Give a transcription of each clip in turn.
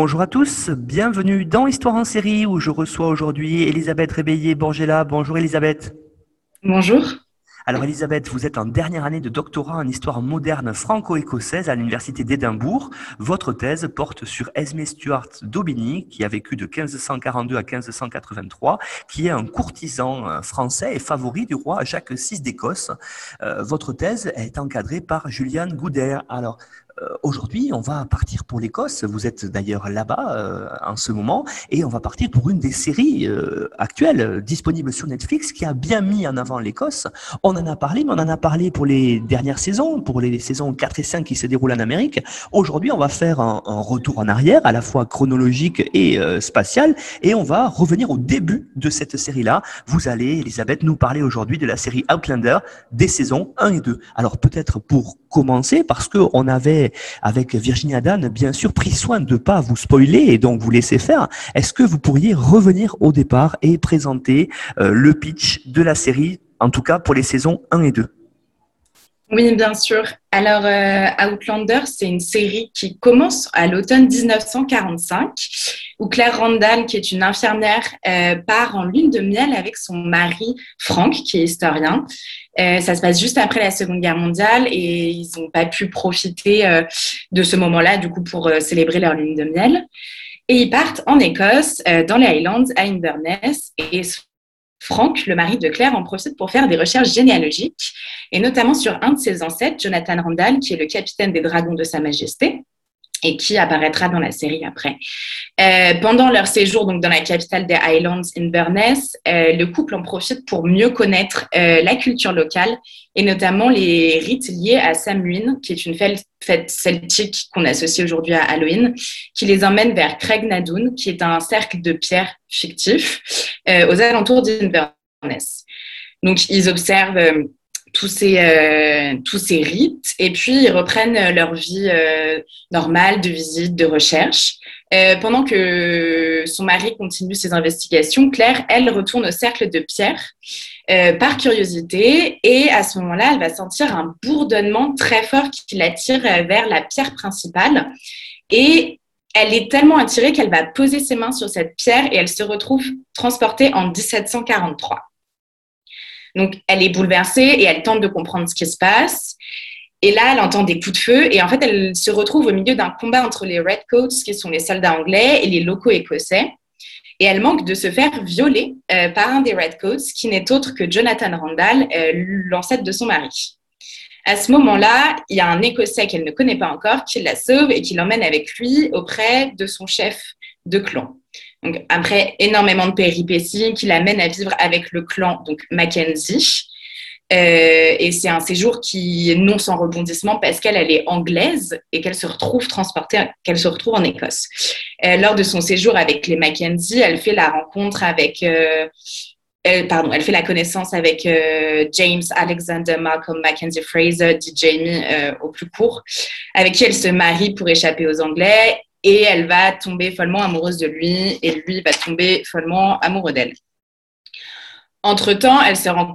Bonjour à tous, bienvenue dans Histoire en série où je reçois aujourd'hui Elisabeth Réveillé-Borgela. Bonjour Elisabeth. Bonjour. Alors Elisabeth, vous êtes en dernière année de doctorat en histoire moderne franco-écossaise à l'université d'Édimbourg. Votre thèse porte sur Esme Stuart d'Aubigny, qui a vécu de 1542 à 1583, qui est un courtisan euh, français et favori du roi Jacques VI d'Écosse. Euh, votre thèse est encadrée par Juliane Gouder. Alors, aujourd'hui, on va partir pour l'Écosse. Vous êtes d'ailleurs là-bas euh, en ce moment, et on va partir pour une des séries euh, actuelles disponibles sur Netflix qui a bien mis en avant l'Écosse. On en a parlé, mais on en a parlé pour les dernières saisons, pour les saisons 4 et 5 qui se déroulent en Amérique. Aujourd'hui, on va faire un, un, retour en arrière, à la fois chronologique et spatial, et on va revenir au début de cette série-là. Vous allez, Elisabeth, nous parler aujourd'hui de la série Outlander des saisons 1 et 2. Alors peut-être pour commencer, parce que on avec Virginie Adan, bien sûr, pris soin de ne pas vous spoiler et donc vous laisser faire. Est-ce que vous pourriez revenir au départ et présenter euh, le pitch de la série, en tout cas pour les saisons 1 et 2 oui, bien sûr. Alors, euh, Outlander, c'est une série qui commence à l'automne 1945, où Claire Randall, qui est une infirmière, euh, part en lune de miel avec son mari Frank, qui est historien. Euh, ça se passe juste après la Seconde Guerre mondiale et ils n'ont pas pu profiter euh, de ce moment-là, du coup, pour euh, célébrer leur lune de miel. Et ils partent en Écosse, dans les Highlands, à Inverness, et Frank, le mari de Claire, en profite pour faire des recherches généalogiques, et notamment sur un de ses ancêtres, Jonathan Randall, qui est le capitaine des dragons de Sa Majesté et qui apparaîtra dans la série après. Euh, pendant leur séjour donc dans la capitale des Highlands, Inverness, euh, le couple en profite pour mieux connaître euh, la culture locale et notamment les rites liés à Samhain, qui est une fête celtique qu'on associe aujourd'hui à Halloween, qui les emmène vers Craig Nadoun, qui est un cercle de pierre fictif euh, aux alentours d'Inverness. Donc ils observent tous ces, euh, tous ces rites et puis ils reprennent leur vie euh, normale de visite, de recherche. Euh, pendant que son mari continue ses investigations, Claire, elle, retourne au cercle de pierre par curiosité et à ce moment-là, elle va sentir un bourdonnement très fort qui l'attire vers la pierre principale et elle est tellement attirée qu'elle va poser ses mains sur cette pierre et elle se retrouve transportée en 1743. Donc, elle est bouleversée et elle tente de comprendre ce qui se passe. Et là, elle entend des coups de feu et en fait, elle se retrouve au milieu d'un combat entre les Redcoats, qui sont les soldats anglais, et les locaux écossais. Et elle manque de se faire violer euh, par un des Redcoats, qui n'est autre que Jonathan Randall, euh, l'ancêtre de son mari. À ce moment-là, il y a un Écossais qu'elle ne connaît pas encore qui la sauve et qui l'emmène avec lui auprès de son chef de clan. Donc, après énormément de péripéties, qui l'amène à vivre avec le clan donc Mackenzie. Euh, et c'est un séjour qui est non sans rebondissement parce qu'elle elle est anglaise et qu'elle se retrouve transportée, qu'elle se retrouve en Écosse. Euh, lors de son séjour avec les Mackenzie, elle fait la rencontre avec, euh, pardon, elle fait la connaissance avec James Alexander Malcolm Mackenzie Fraser, dit Jamie au plus court, avec qui elle se marie pour échapper aux Anglais et elle va tomber follement amoureuse de lui et lui va tomber follement amoureux d'elle. Entre-temps, elle se rend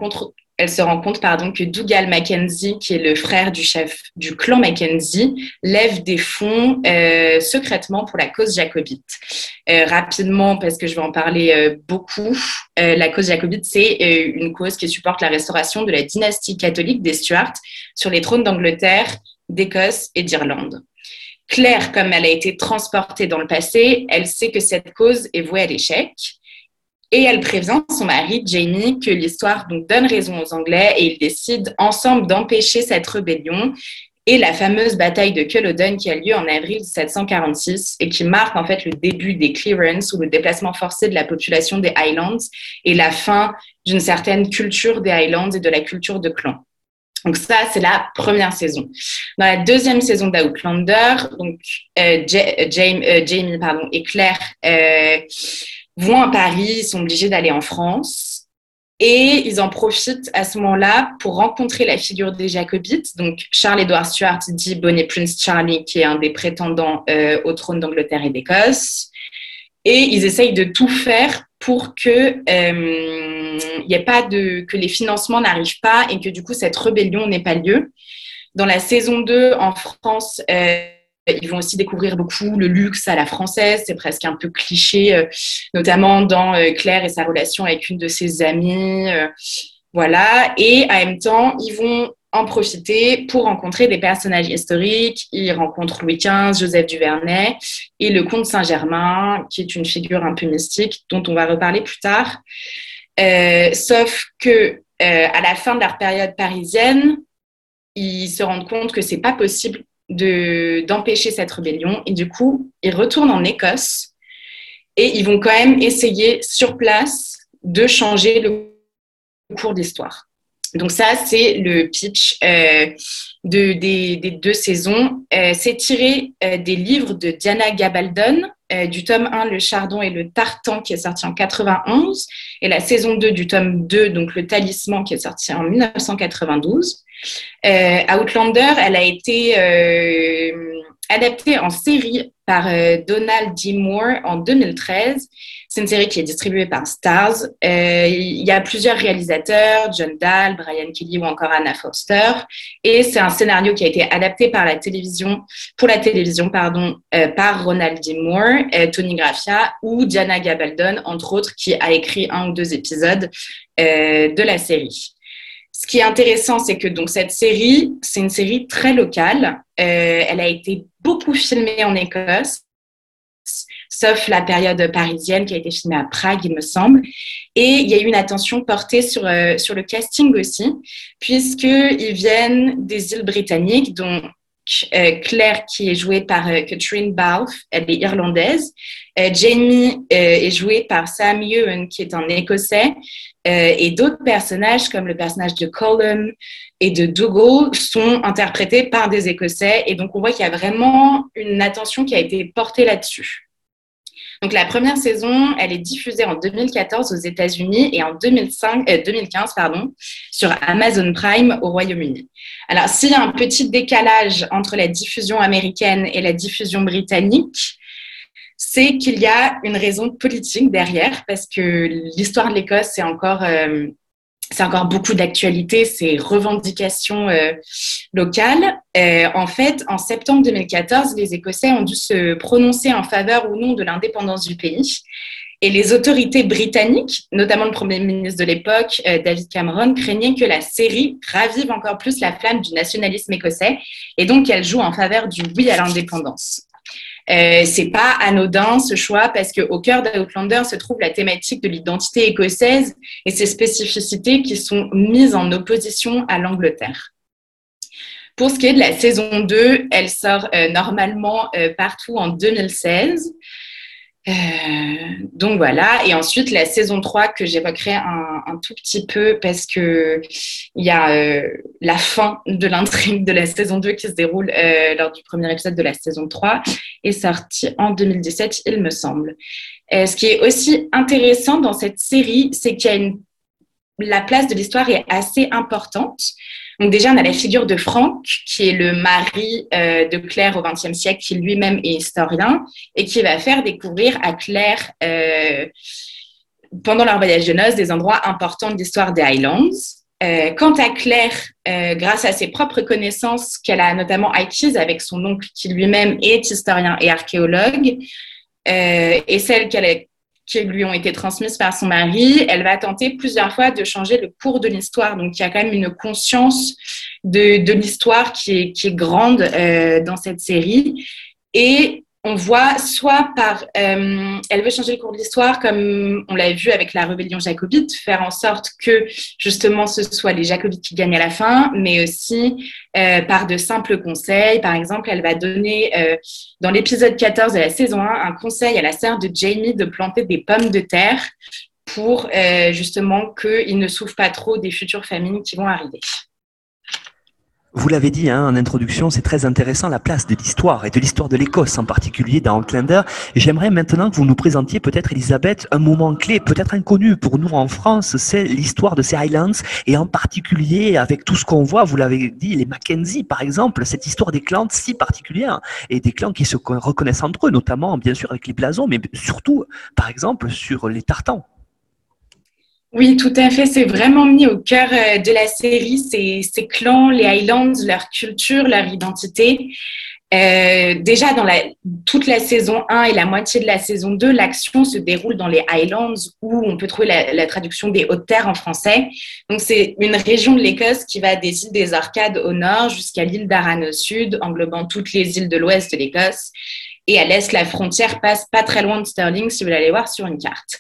compte, pardon, que Dougal Mackenzie, qui est le frère du chef du clan Mackenzie, lève des fonds euh, secrètement pour la cause jacobite. Euh, rapidement, parce que je vais en parler euh, beaucoup, la cause jacobite, c'est une cause qui supporte la restauration de la dynastie catholique des Stuarts sur les trônes d'Angleterre, d'Écosse et d'Irlande. Claire, comme elle a été transportée dans le passé, elle sait que cette cause est vouée à l'échec. Et elle prévient son mari, Jamie, que l'histoire donne raison aux Anglais et ils décident ensemble d'empêcher cette rébellion et la fameuse bataille de Culloden qui a lieu en avril 1746 et qui marque en fait le début des clearances ou le déplacement forcé de la population des Highlands et la fin d'une certaine culture des Highlands et de la culture de clan. Donc ça, c'est la première saison. Dans la deuxième saison d'Outlander, donc euh, Jamie, euh, Jamie pardon, et Claire euh, vont à Paris, ils sont obligés d'aller en France. Et ils en profitent à ce moment-là pour rencontrer la figure des Jacobites, donc Charles-Édouard Stuart, dit Bonnet Prince Charlie, qui est un des prétendants au trône d'Angleterre et d'Écosse. Et ils essayent de tout faire pour que n'y ait pas de que les financements n'arrivent pas et que du coup cette rébellion n'ait pas lieu. Dans la saison 2 en France, euh, ils vont aussi découvrir beaucoup le luxe à la française, c'est presque un peu cliché, euh, notamment dans euh, Claire et sa relation avec une de ses amies. voilà. Et en même temps, ils vont en profiter pour rencontrer des personnages historiques. Ils rencontrent Louis XV, Joseph Duvernay et le comte Saint-Germain, qui est une figure un peu mystique dont on va reparler plus tard. Euh, sauf que euh, à la fin de leur période parisienne, ils se rendent compte que c'est pas possible de d'empêcher cette rébellion et du coup, ils retournent en Écosse et ils vont quand même essayer sur place de changer le cours d'histoire. Donc ça, c'est le pitch euh, de, des, des, deux saisons. Euh, c'est tiré euh, des livres de Diana Gabaldon, euh, du tome 1, Le Chardon et le Tartan, qui est sorti en 91, et la saison 2 du tome 2, donc Le Talisman, qui est sorti en 1992. Euh, Outlander, elle a été adaptée en série par Donald D. Moore en 2013 c'est une série qui est distribuée par Stars. Euh, il y a plusieurs réalisateurs, John Dahl, Brian Kelly ou encore Anna Foster. Et c'est un scénario qui a été adapté par la télévision, pour la télévision, euh, par Ronald D. Moore, euh, Tony Graffia ou Diana Gabaldon, entre autres, qui a écrit un ou deux épisodes de la série. Ce qui est intéressant, c'est que donc cette série, c'est une série très locale. elle a été beaucoup filmée en Écosse sauf la période parisienne qui a été filmée à Prague, il me semble. Et il y a eu une attention portée sur, euh, sur le casting aussi, puisqu'ils viennent des îles britanniques, dont euh, Claire, qui est jouée par euh, Catherine Balfe, elle est irlandaise. Jamie est jouée par Sam Ewan, qui est un Écossais. et d'autres personnages, comme le personnage de Colum et de Dougal, sont interprétés par des Écossais. Et donc, on voit qu'il y a vraiment une attention qui a été portée là-dessus. Donc la première saison, elle est diffusée en 2014 aux États-Unis et en 2005, 2015 euh, pardon, sur Amazon Prime au Royaume-Uni. Alors s'il y a un petit décalage entre la diffusion américaine et la diffusion britannique, c'est qu'il y a une raison politique derrière parce que l'histoire de l'Écosse, c'est encore euh, c'est encore beaucoup d'actualité, ces revendications euh, locales. Euh, en fait, en septembre 2014, les Écossais ont dû se prononcer en faveur ou non de l'indépendance du pays. Et les autorités britanniques, notamment le Premier ministre de l'époque, euh, David Cameron, craignaient que la série ravive encore plus la flamme du nationalisme écossais et donc qu'elle joue en faveur du oui à l'indépendance. Euh, c'est pas anodin ce choix parce qu'au cœur d'Outlander se trouve la thématique de l'identité écossaise et ses spécificités qui sont mises en opposition à l'Angleterre. Pour ce qui est de la saison 2, elle sort euh, normalement euh, partout en 2016. Euh, donc voilà, et ensuite la saison 3 que j'évoquerai un, un, tout petit peu parce que il y a euh, la fin de l'intrigue de la saison 2 qui se déroule euh, lors du premier épisode de la saison 3 est sorti en 2017 il me semble. Ce qui est aussi intéressant dans cette série, c'est qu'il y a une la place de l'histoire est assez importante. Donc déjà, on a la figure de Franck, qui est le mari euh, de Claire au XXe siècle, qui lui-même est historien et qui va faire découvrir à Claire, euh, pendant leur voyage de noces, des endroits importants de l'histoire des Highlands. Euh, quant à Claire, grâce à ses propres connaissances qu'elle a notamment acquises avec son oncle, qui lui-même est historien et archéologue, et celle qu'elle a qui lui ont été transmises par son mari, elle va tenter plusieurs fois de changer le cours de l'histoire. Donc, il y a quand même une conscience de, l'histoire qui est, qui est grande euh, dans cette série. Et on voit soit par, euh, elle veut changer le cours de l'histoire, comme on l'a vu avec la rébellion jacobite, faire en sorte que justement ce soit les jacobites qui gagnent à la fin, mais aussi euh, par de simples conseils. Par exemple, elle va donner euh, dans l'épisode 14 de la saison 1 un conseil à la sœur de Jamie de planter des pommes de terre pour justement qu'ils ne souffrent pas trop des futures famines qui vont arriver. Vous l'avez dit hein, en introduction, c'est très intéressant la place de l'histoire et de l'histoire de l'Écosse en particulier dans Outlander. J'aimerais maintenant que vous nous présentiez peut-être, Elisabeth, un moment clé, peut-être inconnu pour nous en France, c'est l'histoire de ces Highlands et en particulier avec tout ce qu'on voit, vous l'avez dit, les Mackenzie par exemple, cette histoire des clans si particulière et des clans qui se reconnaissent entre eux, notamment bien sûr avec les blasons, mais surtout par exemple sur les tartans. Oui, tout à fait. C'est vraiment mis au cœur euh, de la série, ces, clans, les Highlands, leur culture, leur identité. Euh, déjà, dans la, toute la saison 1 et la moitié de la saison 2, l'action se déroule dans les Highlands, où on peut trouver la, la traduction des Hautes Terres en français. Donc, c'est une région de l'Écosse qui va des îles des Orcades au nord jusqu'à l'île d'Aran au sud, englobant toutes les îles de l'ouest de l'Écosse. Et à l'est, la frontière passe pas très loin de Stirling, si vous l'allez voir sur une carte.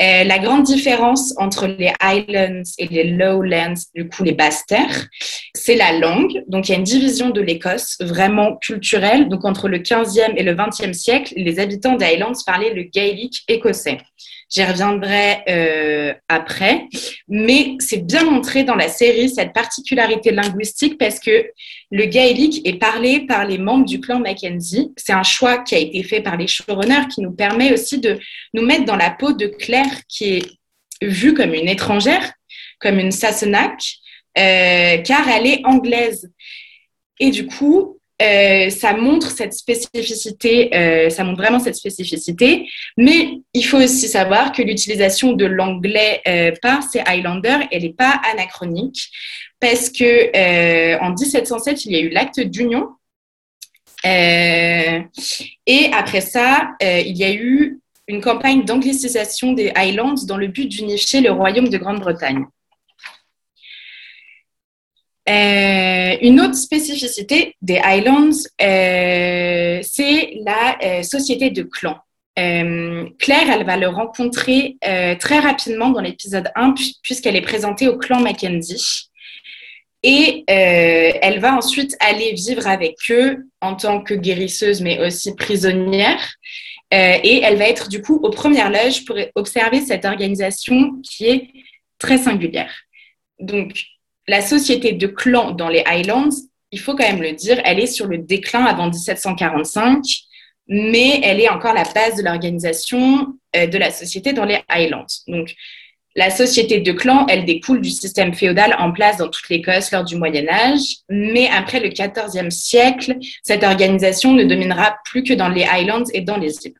Euh, la grande différence entre les Highlands et les Lowlands, du coup les basses terres, c'est la langue. Donc il y a une division de l'Écosse vraiment culturelle. Donc entre le 15e et le 20e siècle, les habitants des Highlands parlaient le gaélique écossais. J'y reviendrai euh, après. Mais c'est bien montré dans la série cette particularité linguistique parce que le gaélique est parlé par les membres du clan Mackenzie. C'est un choix qui a été fait par les showrunners qui nous permet aussi de nous mettre dans la peau de Claire qui est vue comme une étrangère, comme une Sassenach, euh, car elle est anglaise. Et du coup, euh, ça montre cette spécificité, euh, ça montre vraiment cette spécificité. Mais il faut aussi savoir que l'utilisation de l'anglais euh, par ces Highlanders, elle n'est pas anachronique, parce que en 1707, il y a eu l'acte d'union, et après ça, il y a eu une campagne d'anglicisation des Highlands dans le but d'unifier le royaume de Grande-Bretagne. Euh, une autre spécificité des Highlands, euh, c'est la euh, société de clans. Claire, elle va le rencontrer très rapidement dans l'épisode 1 puisqu'elle est présentée au clan Mackenzie. Et elle va ensuite aller vivre avec eux en tant que guérisseuse, mais aussi prisonnière. et elle va être du coup aux premières loges pour observer cette organisation qui est très singulière. Donc, la société de clans dans les Highlands, il faut quand même le dire, elle est sur le déclin avant 1745, mais elle est encore la base de l'organisation euh, de la société dans les Highlands. Donc, la société de clans, elle découle du système féodal en place dans toute l'Écosse lors du Moyen Âge, mais après le XIVe siècle, cette organisation ne dominera plus que dans les Highlands et dans les îles.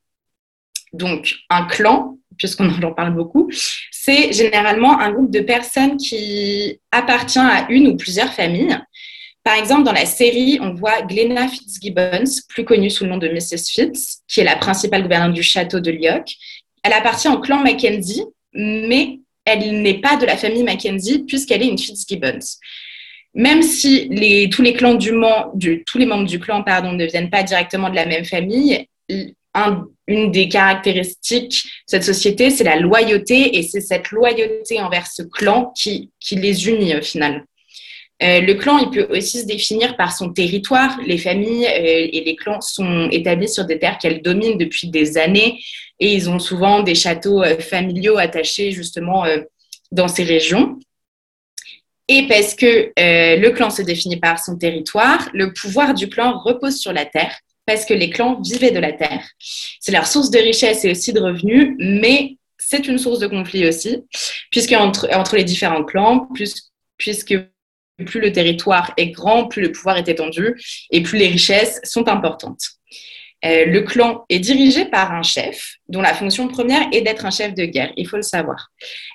Donc, un clan, puisqu'on en parle beaucoup, c'est généralement un groupe de personnes qui appartient à une ou plusieurs familles. Par exemple, dans la série, on voit Glenna Fitzgibbons, plus connue sous le nom de Mrs. Fitz, qui est la principale gouvernante du château de Lyock. Elle appartient au clan Mackenzie, mais elle n'est pas de la famille Mackenzie puisqu'elle est une Fitzgibbons. Même si tous les clans du, du, tous les membres du clan pardon, ne viennent pas directement de la même famille, une des caractéristiques de cette société, c'est la loyauté, et c'est cette loyauté envers ce clan qui, les unit au final. Euh, le clan, il peut aussi se définir par son territoire. Les familles euh, et les clans sont établis sur des terres qu'elles dominent depuis des années et ils ont souvent des châteaux euh, familiaux attachés justement dans ces régions. Et parce que le clan se définit par son territoire, le pouvoir du clan repose sur la terre parce que les clans vivaient de la terre. C'est leur source de richesse et aussi de revenus, mais c'est une source de conflit aussi, puisque entre, entre les différents clans, plus, puisque plus le territoire est grand, plus le pouvoir est étendu et plus les richesses sont importantes. Euh, le clan est dirigé par un chef dont la fonction première est d'être un chef de guerre, il faut le savoir.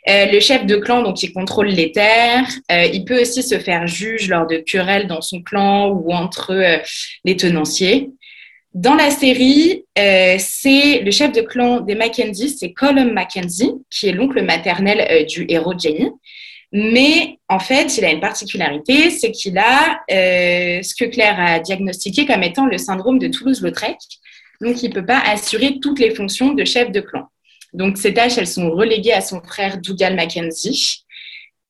Euh, le chef de clan, donc, il contrôle les terres, euh, il peut aussi se faire juge lors de querelles dans son clan ou entre les tenanciers. Dans la série, euh, c'est le chef de clan des Mackenzie, c'est Colum Mackenzie, qui est l'oncle maternel euh, du héros Jenny. Mais en fait, il a une particularité, c'est qu'il a euh, ce que Claire a diagnostiqué comme étant le syndrome de Toulouse-Lautrec. Donc, il ne peut pas assurer toutes les fonctions de chef de clan. Donc, ces tâches, elles sont reléguées à son frère Dougal Mackenzie.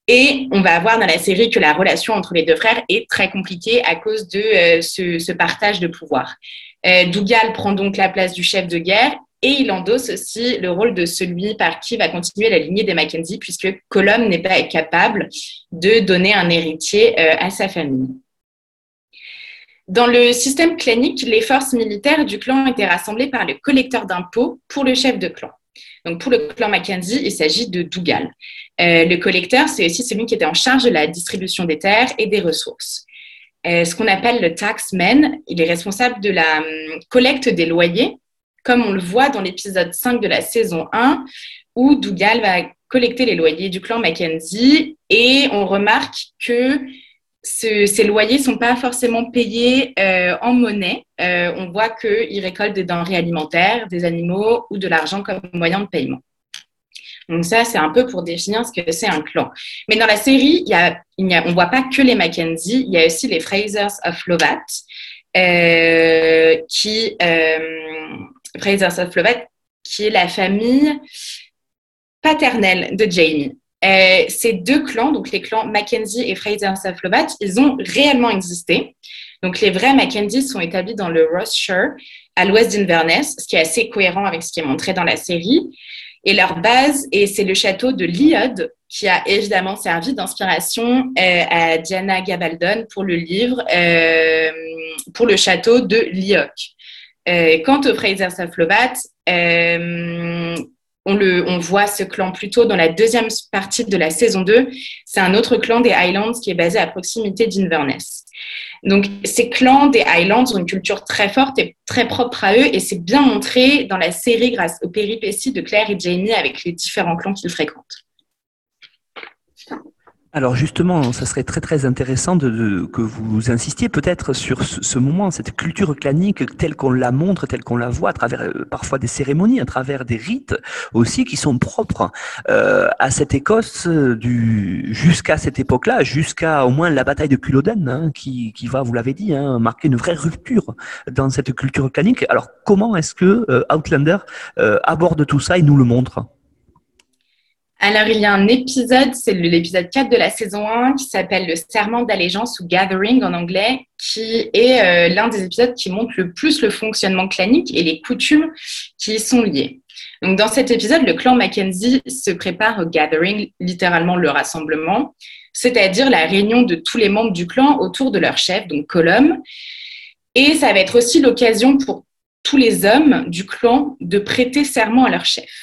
Et on va voir dans la série que la relation entre les deux frères est très compliquée à cause de ce, partage de pouvoir. Euh, Dougal prend donc la place du chef de guerre et il endosse aussi le rôle de celui par qui va continuer la lignée des Mackenzie, puisque Colomb n'est pas capable de donner un héritier euh, à sa famille. Dans le système clanique, les forces militaires du clan étaient rassemblées par le collecteur d'impôts pour le chef de clan. Donc pour le clan Mackenzie, il s'agit de Dougal. Euh, le collecteur, c'est aussi celui qui était en charge de la distribution des terres et des ressources. Euh, ce qu'on appelle le taxman, il est responsable de la hum, collecte des loyers, comme on le voit dans l'épisode 5 de la saison 1, où Dougal va collecter les loyers du clan Mackenzie et on remarque que ces loyers ne sont pas forcément payés euh, en monnaie. Euh, on voit qu'ils récoltent des denrées alimentaires, des animaux ou de l'argent comme moyen de paiement. Donc ça, c'est un peu pour définir ce que c'est un clan. Mais dans la série, on ne voit pas que les Mackenzie, il y a aussi les Frasers of Lovat, euh, qui, Frasers of Lovat, qui est la famille paternelle de Jamie. Euh, ces deux clans, donc les clans Mackenzie et Fraser Saflobat, ils ont réellement existé. Donc les vrais Mackenzie sont établis dans le Rossshire, à l'ouest d'Inverness, ce qui est assez cohérent avec ce qui est montré dans la série. Et leur base, et c'est le château de Liod, qui a évidemment servi d'inspiration euh, à Diana Gabaldon pour le livre, euh, pour le château de Liok. quant au Fraser Saflobat, on, le, on voit ce clan plutôt dans la deuxième partie de la saison 2. C'est un autre clan des Highlands qui est basé à proximité d'Inverness. Donc, ces clans des Highlands ont une culture très forte et très propre à eux, et c'est bien montré dans la série grâce aux péripéties de Claire et Jamie avec les différents clans qu'ils fréquentent. Alors justement, ça serait très très intéressant de, que vous insistiez peut-être sur ce, moment, cette culture clanique telle qu'on la montre, telle qu'on la voit à travers euh, parfois des cérémonies, à travers des rites aussi qui sont propres euh, à cette Écosse euh, jusqu'à cette époque-là, jusqu'à au moins la bataille de Culloden, hein, qui, qui va, vous l'avez dit, hein, marquer une vraie rupture dans cette culture clanique. Alors comment est-ce que Outlander aborde tout ça et nous le montre? Alors, il y a un épisode, c'est l'épisode 4 de la saison 1, qui s'appelle le serment d'allégeance ou gathering en anglais, qui est euh, l'un des épisodes qui montre le plus le fonctionnement clanique et les coutumes qui y sont liées. Donc, dans cet épisode, le clan Mackenzie se prépare au gathering, littéralement le rassemblement, c'est-à-dire la réunion de tous les membres du clan autour de leur chef, donc Colum. Et ça va être aussi l'occasion pour tous les hommes du clan de prêter serment à leur chef.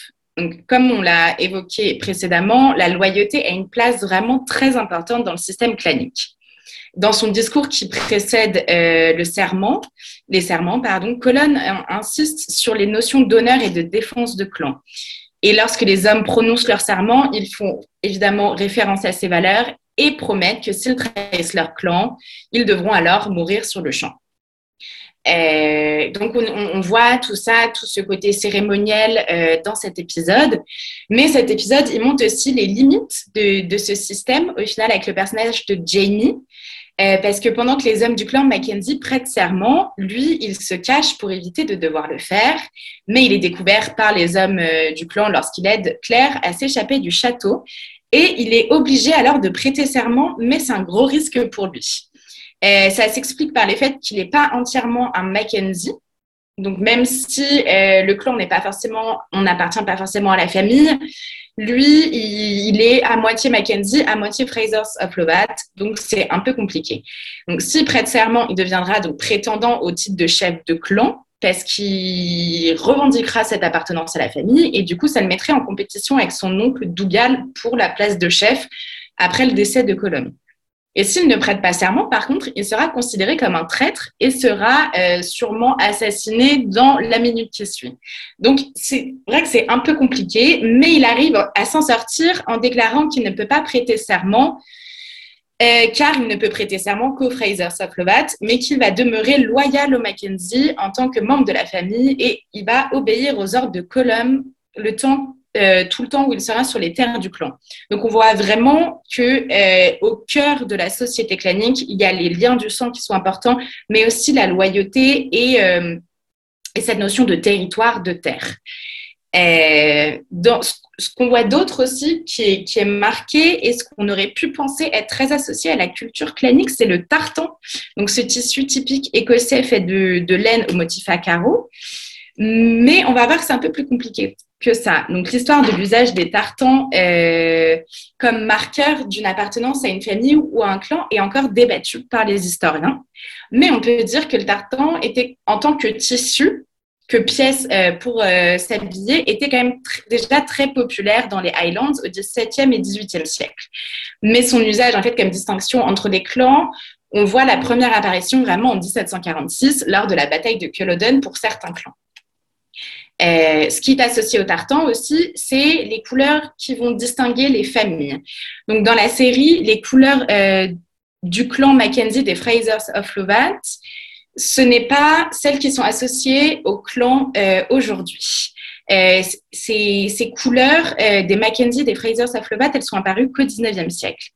Comme on l'a évoqué précédemment, la loyauté a une place vraiment très importante dans le système clanique. Dans son discours qui précède euh, le serment, les serments, pardon, Colonne insiste sur les notions d'honneur et de défense de clan. Et lorsque les hommes prononcent leur serment, ils font évidemment référence à ces valeurs et promettent que s'ils trahissent leur clan, ils devront alors mourir sur le champ. Euh, donc, on, voit tout ça, tout ce côté cérémoniel euh, dans cet épisode. Mais cet épisode, il montre aussi les limites de, ce système, au final, avec le personnage de Jamie. Euh, parce que pendant que les hommes du clan Mackenzie prêtent serment, lui, il se cache pour éviter de devoir le faire. Mais il est découvert par les hommes du clan lorsqu'il aide Claire à s'échapper du château. Et il est obligé alors de prêter serment, mais c'est un gros risque pour lui. Euh, ça s'explique par le fait qu'il n'est pas entièrement un Mackenzie. Donc, même si euh, le clan n'est pas forcément, on n'appartient pas forcément à la famille, lui, il, est à moitié Mackenzie, à moitié Frasers of Lovat. Donc, c'est un peu compliqué. Donc, s'il prête serment, il deviendra donc prétendant au titre de chef de clan parce qu'il revendiquera cette appartenance à la famille et du coup, ça le mettrait en compétition avec son oncle Dougal pour la place de chef après le décès de Colombe. Et s'il ne prête pas serment, par contre, il sera considéré comme un traître et sera euh, sûrement assassiné dans la minute qui suit. Donc, c'est vrai que c'est un peu compliqué, mais il arrive à s'en sortir en déclarant qu'il ne peut pas prêter serment, euh, car il ne peut prêter serment qu'au Fraser Soflovat, mais qu'il va demeurer loyal au Mackenzie en tant que membre de la famille et il va obéir aux ordres de Colum le temps euh, tout le temps où il sera sur les terres du clan. Donc on voit vraiment que euh, au cœur de la société clanique, il y a les liens du sang qui sont importants, mais aussi la loyauté et, euh, et cette notion de territoire, de terre. dans ce qu'on voit d'autre aussi qui est, qui est, marqué et ce qu'on aurait pu penser être très associé à la culture clanique, c'est le tartan. Donc ce tissu typique écossais fait de, de laine au motif à carreaux. Mais on va voir que c'est un peu plus compliqué que ça. Donc, l'histoire de l'usage des tartans euh, comme marqueur d'une appartenance à une famille ou à un clan est encore débattue par les historiens. Mais on peut dire que le tartan était, en tant que tissu, que pièce euh, pour euh, s'habiller, était quand même déjà très populaire dans les Highlands au XVIIe et XVIIIe siècle. Mais son usage, en fait, comme distinction entre les clans, on voit la première apparition vraiment en 1746 lors de la bataille de Culloden pour certains clans. Euh, ce qui est associé au tartan aussi, c'est les couleurs qui vont distinguer les familles. Donc, dans la série, les couleurs euh, du clan Mackenzie des Frasers of Lovat, ce n'est pas celles qui sont associées au clan euh, aujourd'hui. Ces, couleurs des Mackenzie des Frasers of Lovat, elles sont apparues qu'au 19e siècle.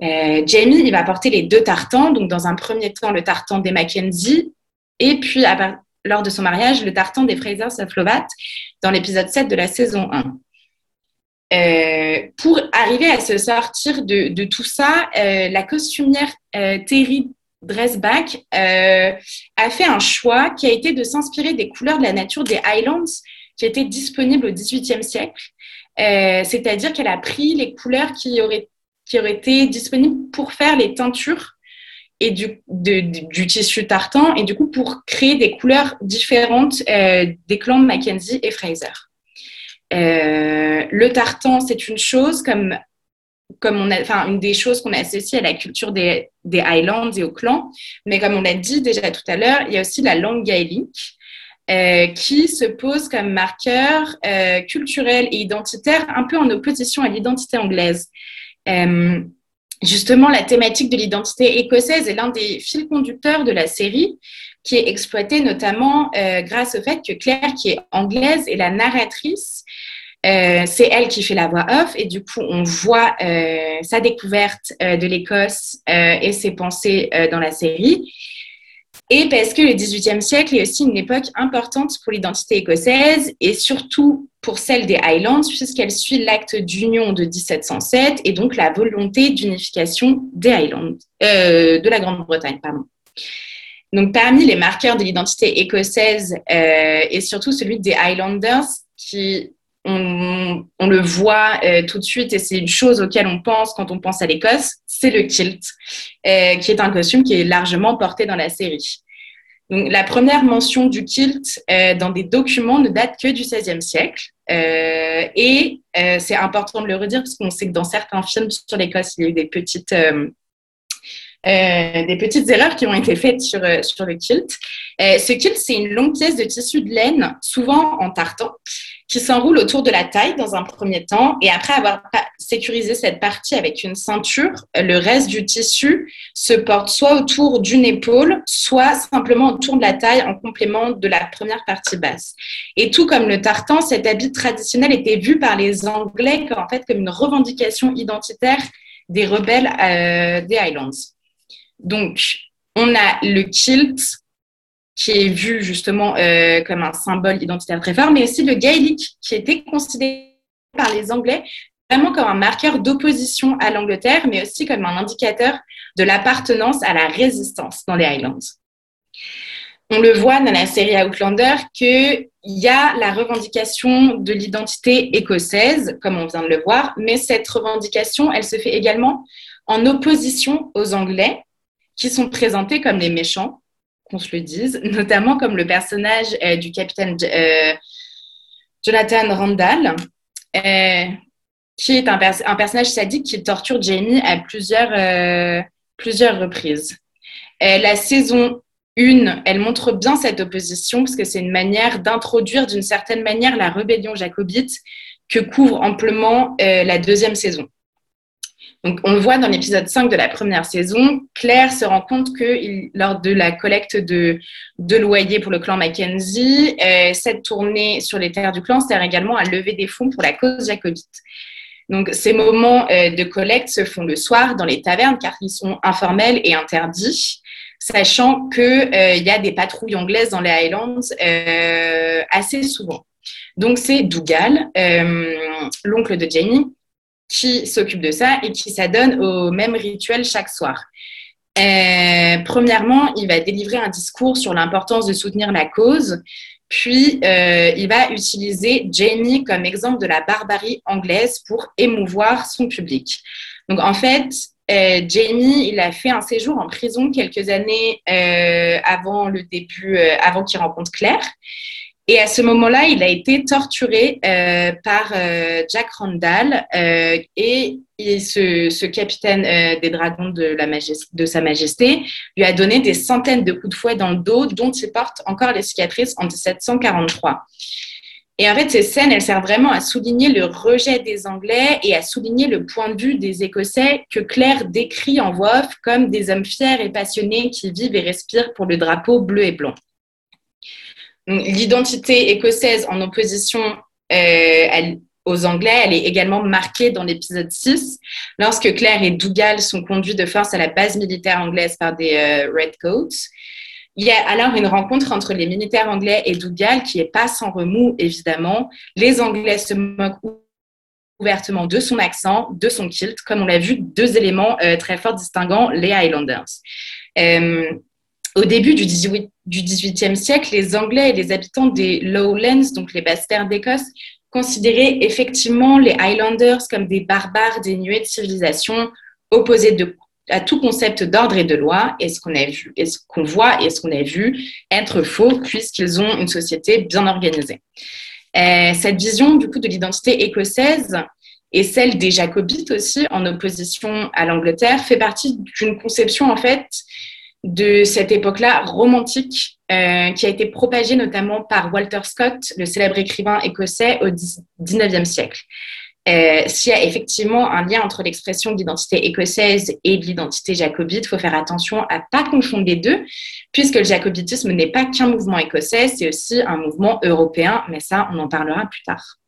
Jamie, il va porter les deux tartans, donc dans un premier temps le tartan des Mackenzie, et puis à, lors de son mariage le tartan des Frasers of Lovat dans l'épisode 7 de la saison 1. Euh, pour arriver à se sortir de, tout ça, euh, la costumière euh, Terry Dressback a fait un choix qui a été de s'inspirer des couleurs de la nature des Highlands qui étaient disponibles au XVIIIe siècle. C'est-à-dire qu'elle a pris les couleurs qui auraient, qui auraient été disponibles pour faire les teintures et du, tissu tartan, et du coup pour créer des couleurs différentes euh, des clans Mackenzie et Fraser. Euh, le tartan, c'est une chose comme, comme on a, enfin, une des choses qu'on associe à la culture des, des Highlands et aux clans, mais comme on l'a dit déjà tout à l'heure, il y a aussi la langue gaélique. Euh, qui se pose comme marqueur culturel et identitaire, un peu en opposition à l'identité anglaise. Justement, la thématique de l'identité écossaise est l'un des fils conducteurs de la série, qui est exploité notamment euh, grâce au fait que Claire, qui est anglaise, est la narratrice. Euh, c'est elle qui fait la voix off et du coup on voit euh, sa découverte de l'Écosse et ses pensées dans la série. Et parce que le XVIIIe siècle est aussi une époque importante pour l'identité écossaise et surtout pour celle des Highlands, puisqu'elle suit l'acte d'union de 1707 et donc la volonté d'unification des Highlands, euh, de la Grande-Bretagne. Donc, parmi les marqueurs de l'identité écossaise euh, et surtout celui des Highlanders, qui on, le voit euh, tout de suite et c'est une chose auquel on pense quand on pense à l'Écosse, c'est le kilt, qui est un costume qui est largement porté dans la série. Donc, la première mention du kilt euh, dans des documents ne date que du XVIe siècle. et c'est important de le redire parce qu'on sait que dans certains films sur l'Écosse, il y a eu des petites, des petites erreurs qui ont été faites sur le kilt. ce kilt, c'est une longue pièce de tissu de laine, souvent en tartan, qui s'enroule autour de la taille dans un premier temps et après avoir sécurisé cette partie avec une ceinture, le reste du tissu se porte soit autour d'une épaule, soit simplement autour de la taille en complément de la première partie basse. Et tout comme le tartan, cet habit traditionnel était vu par les Anglais en fait, comme une revendication identitaire des rebelles euh, des Highlands. Donc, on a le kilt qui est vu justement euh, comme un symbole identitaire très fort, mais aussi le gaélique, qui était considéré par les Anglais vraiment comme un marqueur d'opposition à l'Angleterre, mais aussi comme un indicateur de l'appartenance à la résistance dans les Highlands. On le voit dans la série Outlander qu'il y a la revendication de l'identité écossaise, comme on vient de le voir, mais cette revendication, elle se fait également en opposition aux Anglais, qui sont présentés comme les méchants, qu'on se le dise, notamment comme le personnage euh, du capitaine euh, Jonathan Randall, euh, qui est un, personnage sadique qui torture Jamie à plusieurs, plusieurs reprises. la saison 1, elle montre bien cette opposition parce que c'est une manière d'introduire d'une certaine manière la rébellion jacobite que couvre amplement la deuxième saison. Donc, on le voit dans l'épisode 5 de la première saison, Claire se rend compte que lors de la collecte de, loyers pour le clan Mackenzie, euh, cette tournée sur les terres du clan sert également à lever des fonds pour la cause jacobite. Donc, ces moments euh, de collecte se font le soir dans les tavernes car ils sont informels et interdits, sachant qu'il euh, y a des patrouilles anglaises dans les Highlands assez souvent. Donc, c'est Dougal, l'oncle de Jamie, qui s'occupe de ça et qui s'adonne au même rituel chaque soir. Euh, premièrement, il va délivrer un discours sur l'importance de soutenir la cause Puis, euh, il va utiliser Jamie comme exemple de la barbarie anglaise pour émouvoir son public. Donc, en fait, euh, Jamie, il a fait un séjour en prison quelques années avant le début, avant qu'il rencontre Claire. Et à ce moment-là, il a été torturé euh, par euh, Jack Randall euh, et, ce, capitaine des dragons de, Sa Majesté lui a donné des centaines de coups de fouet dans le dos dont il porte encore les cicatrices en 1743. Et en fait, ces scènes, elles servent vraiment à souligner le rejet des Anglais et à souligner le point de vue des Écossais que Claire décrit en voix off comme des hommes fiers et passionnés qui vivent et respirent pour le drapeau bleu et blanc. L'identité écossaise en opposition euh, aux Anglais, elle est également marquée dans l'épisode 6, lorsque Claire et Dougal sont conduits de force à la base militaire anglaise par des euh, Redcoats. Il y a alors une rencontre entre les militaires anglais et Dougal qui est pas sans remous, évidemment. Les Anglais se moquent ouvertement de son accent, de son kilt, comme on l'a vu, deux éléments euh, très forts distinguant les Highlanders. Au début du, 18, du 18e siècle, les Anglais et les habitants des Lowlands, donc les basses terres d'Écosse, considéraient effectivement les Highlanders comme des barbares dénués de civilisation, opposés à tout concept d'ordre et de loi, et ce qu'on a voit et ce qu'on a vu être faux, puisqu'ils ont une société bien organisée. Euh, cette vision du coup de l'identité écossaise et celle des Jacobites aussi, en opposition à l'Angleterre, fait partie d'une conception en fait de cette époque-là romantique euh, qui a été propagée notamment par Walter Scott, le célèbre écrivain écossais au XIXe siècle. Euh, S'il y a effectivement un lien entre l'expression d'identité écossaise et de l'identité jacobite, il faut faire attention à pas confondre les deux, puisque le jacobitisme n'est pas qu'un mouvement écossais, c'est aussi un mouvement européen, mais ça, on en parlera plus tard.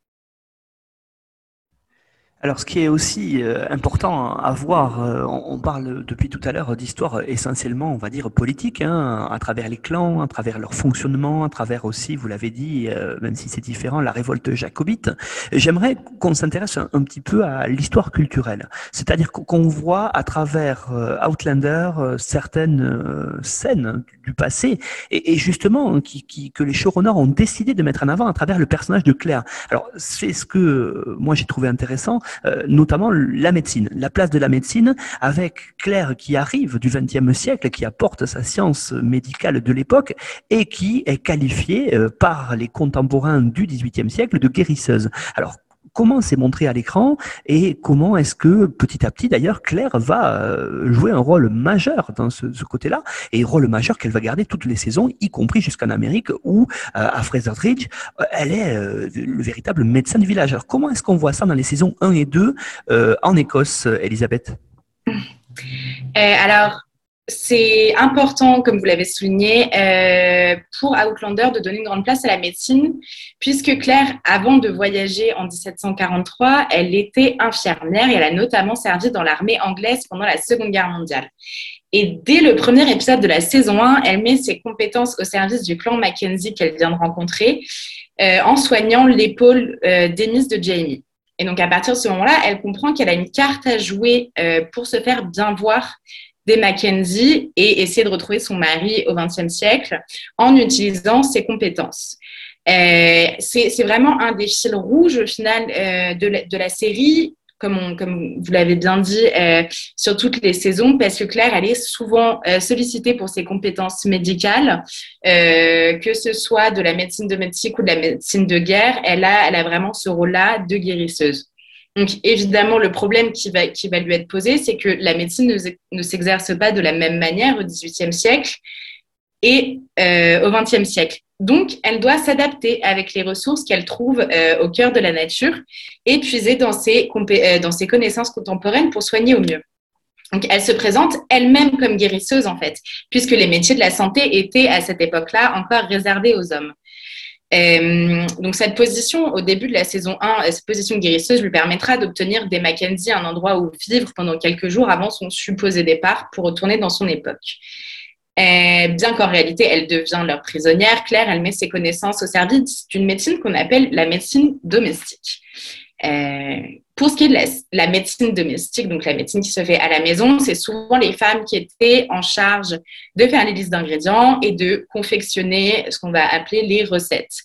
Alors, ce qui est aussi euh, important à voir, euh, on, parle depuis tout à l'heure d'histoire essentiellement, on va dire, politique, hein, à travers les clans, à travers leur fonctionnement, à travers aussi, vous l'avez dit, euh, même si c'est différent, la révolte jacobite. J'aimerais qu'on s'intéresse un, petit peu à l'histoire culturelle, c'est-à-dire qu'on voit à travers Outlander certaines scènes du passé, et, justement qui, qui, que les showrunners ont décidé de mettre en avant à travers le personnage de Claire. Alors, c'est ce que moi j'ai trouvé intéressant, euh, notamment la médecine, la place de la médecine, avec Claire qui arrive du XXe siècle, qui apporte sa science médicale de l'époque et qui est qualifiée euh, par les contemporains du XVIIIe siècle de guérisseuse. Alors comment c'est montré à l'écran et comment est-ce que petit à petit d'ailleurs Claire va euh, jouer un rôle majeur dans ce, côté-là et rôle majeur qu'elle va garder toutes les saisons, y compris jusqu'en Amérique où euh, à Frasertridge euh, elle est le véritable médecin du village. Alors comment est-ce qu'on voit ça dans les saisons 1 et 2 en Écosse, Elisabeth? Alors c'est important, comme vous l'avez souligné, euh, pour Outlander de donner une grande place à la médecine, puisque Claire, avant de voyager en 1743, elle était infirmière et elle a notamment servi dans l'armée anglaise pendant la Seconde Guerre mondiale. Et dès le premier épisode de la saison 1, elle met ses compétences au service du clan Mackenzie qu'elle vient de rencontrer euh, en soignant l'épaule euh, d'Emis de Jamie. Et donc, à partir de ce moment-là, elle comprend qu'elle a une carte à jouer euh, pour se faire bien voir des Mackenzie et essayer de retrouver son mari au XXe siècle en utilisant ses compétences. Euh, c'est vraiment un des fils rouges au final euh, de, la, de, la, série, comme, comme vous l'avez bien dit, euh, sur toutes les saisons, parce que Claire, elle est souvent sollicitée pour ses compétences médicales, que ce soit de la médecine domestique ou de la médecine de guerre, elle a, elle a vraiment ce rôle-là de guérisseuse. Donc, évidemment, le problème qui va, lui être posé, c'est que la médecine ne, ne s'exerce pas de la même manière au XVIIIe siècle et euh, au XXe siècle. Donc, elle doit s'adapter avec les ressources qu'elle trouve euh, au cœur de la nature et puiser dans ses, euh, dans ses connaissances contemporaines pour soigner au mieux. Donc, elle se présente elle-même comme guérisseuse, en fait, puisque les métiers de la santé étaient à cette époque-là encore réservés aux hommes. Euh, donc cette position au début de la saison 1, euh, cette position guérisseuse lui permettra d'obtenir des Mackenzie un endroit où vivre pendant quelques jours avant son supposé départ pour retourner dans son époque. Euh, bien qu'en réalité elle devient leur prisonnière, Claire, elle met ses connaissances au service d'une médecine qu'on appelle la médecine domestique. Pour ce qui est de la, médecine domestique, donc la médecine qui se fait à la maison, c'est souvent les femmes qui étaient en charge de faire les listes d'ingrédients et de confectionner ce qu'on va appeler les recettes.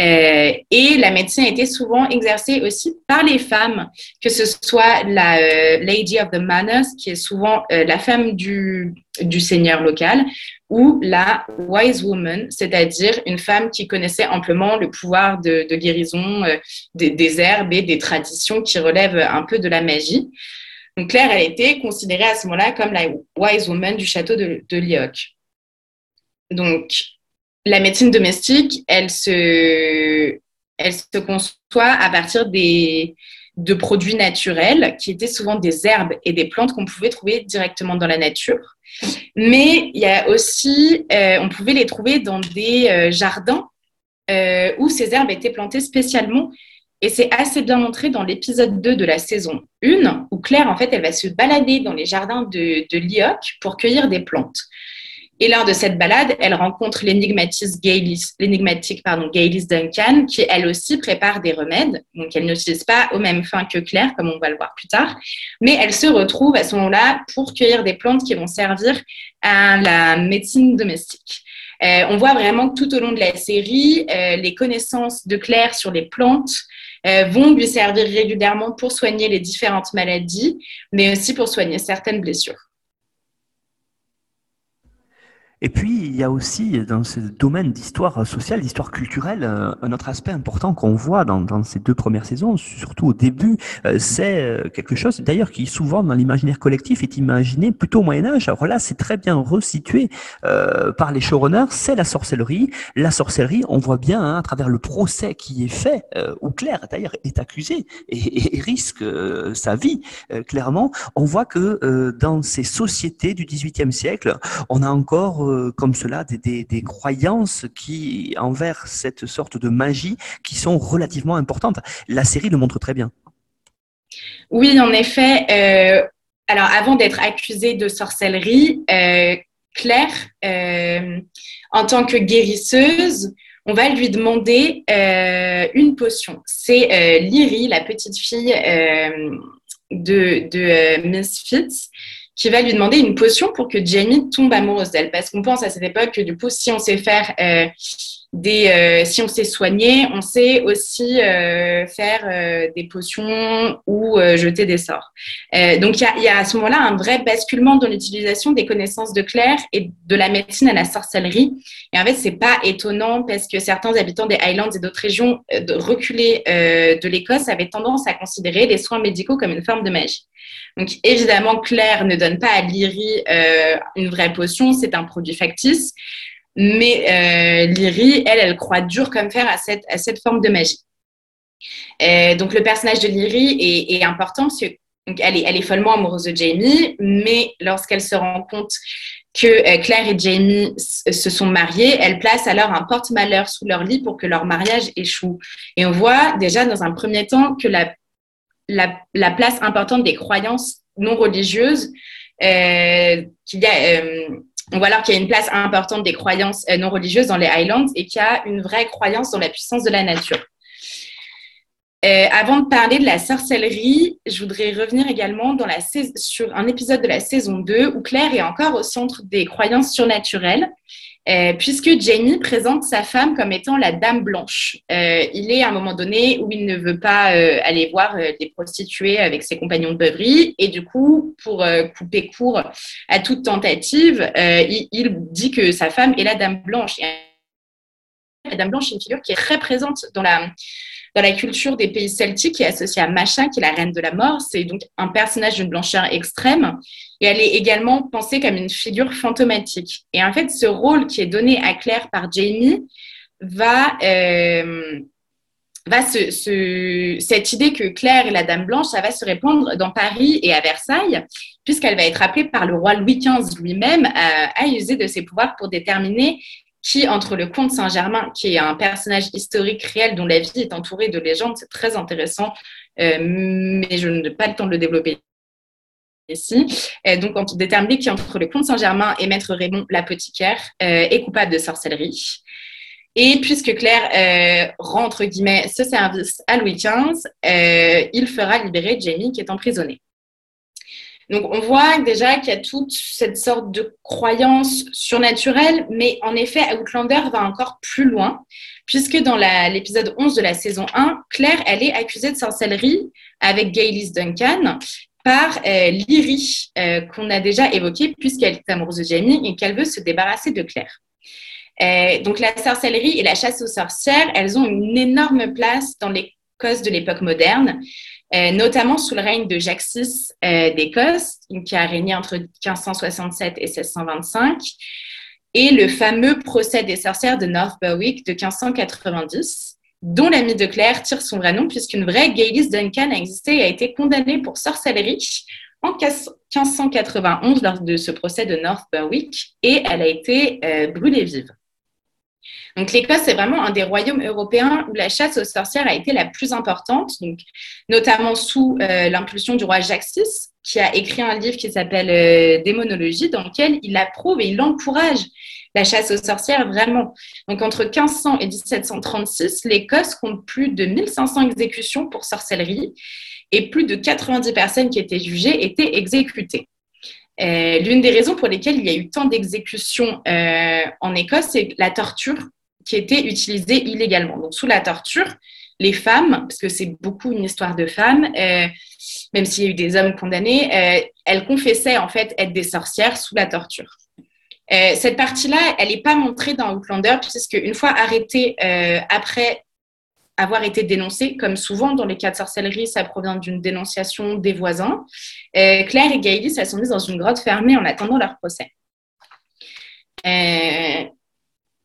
Euh, et la médecine a été souvent exercée aussi par les femmes, que ce soit la euh, Lady of the Manors, qui est souvent euh, la femme du, seigneur local, ou la Wise Woman, c'est-à-dire une femme qui connaissait amplement le pouvoir de, guérison des, des, herbes et des traditions qui relèvent un peu de la magie. Donc Claire, elle était considérée à ce moment-là comme la Wise Woman du château de, de Lyoc. Donc, la médecine domestique, elle se, elle se conçoit à partir des, de produits naturels qui étaient souvent des herbes et des plantes qu'on pouvait trouver directement dans la nature. Mais il y a aussi, euh, on pouvait les trouver dans des euh, jardins euh, où ces herbes étaient plantées spécialement. Et c'est assez bien montré dans l'épisode 2 de la saison 1, où Claire, en fait, elle va se balader dans les jardins de, de pour cueillir des plantes. Et lors de cette balade, elle rencontre l'énigmatique Gaylis Duncan, qui elle aussi prépare des remèdes. Donc, elle n'utilise pas aux mêmes fins que Claire, comme on va le voir plus tard. Mais elle se retrouve à ce moment-là pour cueillir des plantes qui vont servir à la médecine domestique. Euh, on voit vraiment que tout au long de la série, euh, les connaissances de Claire sur les plantes euh, vont lui servir régulièrement pour soigner les différentes maladies, mais aussi pour soigner certaines blessures. Et puis, il y a aussi dans ce domaine d'histoire sociale, d'histoire culturelle, euh, un autre aspect important qu'on voit dans, dans, ces deux premières saisons, surtout au début, euh, c'est euh, quelque chose d'ailleurs qui souvent dans l'imaginaire collectif est imaginé plutôt au Moyen Âge. Alors là, c'est très bien resitué euh, par les showrunners, c'est la sorcellerie. La sorcellerie, on voit bien hein, à travers le procès qui est fait, euh, où Claire d'ailleurs est accusée et, et risque sa vie, clairement. On voit que dans ces sociétés du XVIIIe siècle, on a encore euh, comme cela des, croyances envers cette sorte de magie qui sont relativement importantes. La série le montre très bien. Oui, en effet. Euh, alors, avant d'être accusée de sorcellerie, euh, Claire, en tant que guérisseuse, on va lui demander une potion. C'est Lyrie, la petite fille de, de Miss Fitz, qui va lui demander une potion pour que Jamie tombe amoureuse d'elle. Parce qu'on pense à cette époque que du coup, si on sait faire euh, euh, si on sait soigner, on sait aussi euh, faire des potions ou jeter des sorts. donc il y a, à ce moment-là un vrai basculement dans l'utilisation des connaissances de Claire et de la médecine à la sorcellerie. Et en fait, c'est pas étonnant parce que certains habitants des Highlands et d'autres régions reculées de l'Écosse avaient tendance à considérer les soins médicaux comme une forme de magie. Donc évidemment, Claire ne donne pas à Lyrie euh, une vraie potion, c'est un produit factice. Mais euh, Lyrie, elle, elle croit dur comme fer à cette, à cette forme de magie. Euh, donc le personnage de Lyrie est, important elle, est, elle est follement amoureuse de Jamie, mais lorsqu'elle se rend compte que euh, Claire et Jamie se sont mariés, elle place alors un porte-malheur sous leur lit pour que leur mariage échoue. Et on voit déjà dans un premier temps que la la, la, place importante des croyances non religieuses, euh, qu'il y a, on alors qu'il y a une place importante des croyances euh, non religieuses dans les Highlands et qu'il y a une vraie croyance dans la puissance de la nature. Euh, avant de parler de la sorcellerie, je voudrais revenir également dans sur un épisode de la saison 2 où Claire est encore au centre des croyances surnaturelles euh, puisque Jamie présente sa femme comme étant la dame blanche. Euh, il est à un moment donné où il ne veut pas euh, aller voir des prostituées avec ses compagnons de beuverie, et du coup, pour couper court à toute tentative, il, dit que sa femme est la dame blanche. La dame blanche est une figure qui est très présente dans la dans la culture des pays celtiques, qui est associée à Macha, qui est la reine de la mort. C'est donc un personnage d'une blancheur extrême. Et elle est également pensée comme une figure fantomatique. Et en fait, ce rôle qui est donné à Claire par Jamie va, euh, va cette idée que Claire est la Dame Blanche, ça va se répandre dans Paris et à Versailles, puisqu'elle va être appelée par le roi Louis XV lui-même à, à user de ses pouvoirs pour déterminer qui, entre le comte Saint-Germain, qui est un personnage historique réel dont la vie est entourée de légendes, c'est très intéressant, euh, mais je n'ai pas le temps de le développer ici. Euh, donc, on détermine qui, entre le comte Saint-Germain et maître Raymond l'apothicaire, euh, est coupable de sorcellerie. Et puisque Claire rend, entre ce service à Louis XV, il fera libérer Jamie qui est emprisonnée. Donc, on voit déjà qu'il y a toute cette sorte de croyance surnaturelle, mais en effet, Outlander va encore plus loin, puisque dans l'épisode 11 de la saison 1, Claire, elle est accusée de sorcellerie avec Gaylis Duncan par euh, Lyrie, euh, qu'on a déjà évoquée, puisqu'elle est amoureuse de Jamie et qu'elle veut se débarrasser de Claire. Euh, donc, la sorcellerie et la chasse aux sorcières, elles ont une énorme place dans l'Écosse de l'époque moderne. Euh, notamment sous le règne de Jacques VI euh, d'Écosse, qui a régné entre 1567 et 1625, et le fameux procès des sorcières de North Berwick de 1590, dont l'ami de Claire tire son vrai nom, puisqu'une vraie Gaylis Duncan a existé et a été condamnée pour sorcellerie en 1591 lors de ce procès de North Berwick, et elle a été euh, brûlée vive. Donc l'Écosse, c'est vraiment un des royaumes européens où la chasse aux sorcières a été la plus importante, donc, notamment sous euh, l'impulsion du roi Jacques VI, qui a écrit un livre qui s'appelle euh, Démonologie, dans lequel il approuve et il encourage la chasse aux sorcières vraiment. Donc entre 1500 et 1736, l'Écosse compte plus de 1500 exécutions pour sorcellerie et plus de 90 personnes qui étaient jugées étaient exécutées. Euh, l'une des raisons pour lesquelles il y a eu tant d'exécutions en Écosse, c'est la torture qui étaient utilisées illégalement. Donc, sous la torture, les femmes, parce que c'est beaucoup une histoire de femmes, euh, même s'il y a eu des hommes condamnés, euh, elles confessaient en fait être des sorcières sous la torture. Euh, cette partie-là, elle n'est pas montrée dans Outlander, puisque une fois arrêtée après avoir été dénoncée, comme souvent dans les cas de sorcellerie, ça provient d'une dénonciation des voisins, Claire et Gaylis, elles sont mises dans une grotte fermée en attendant leur procès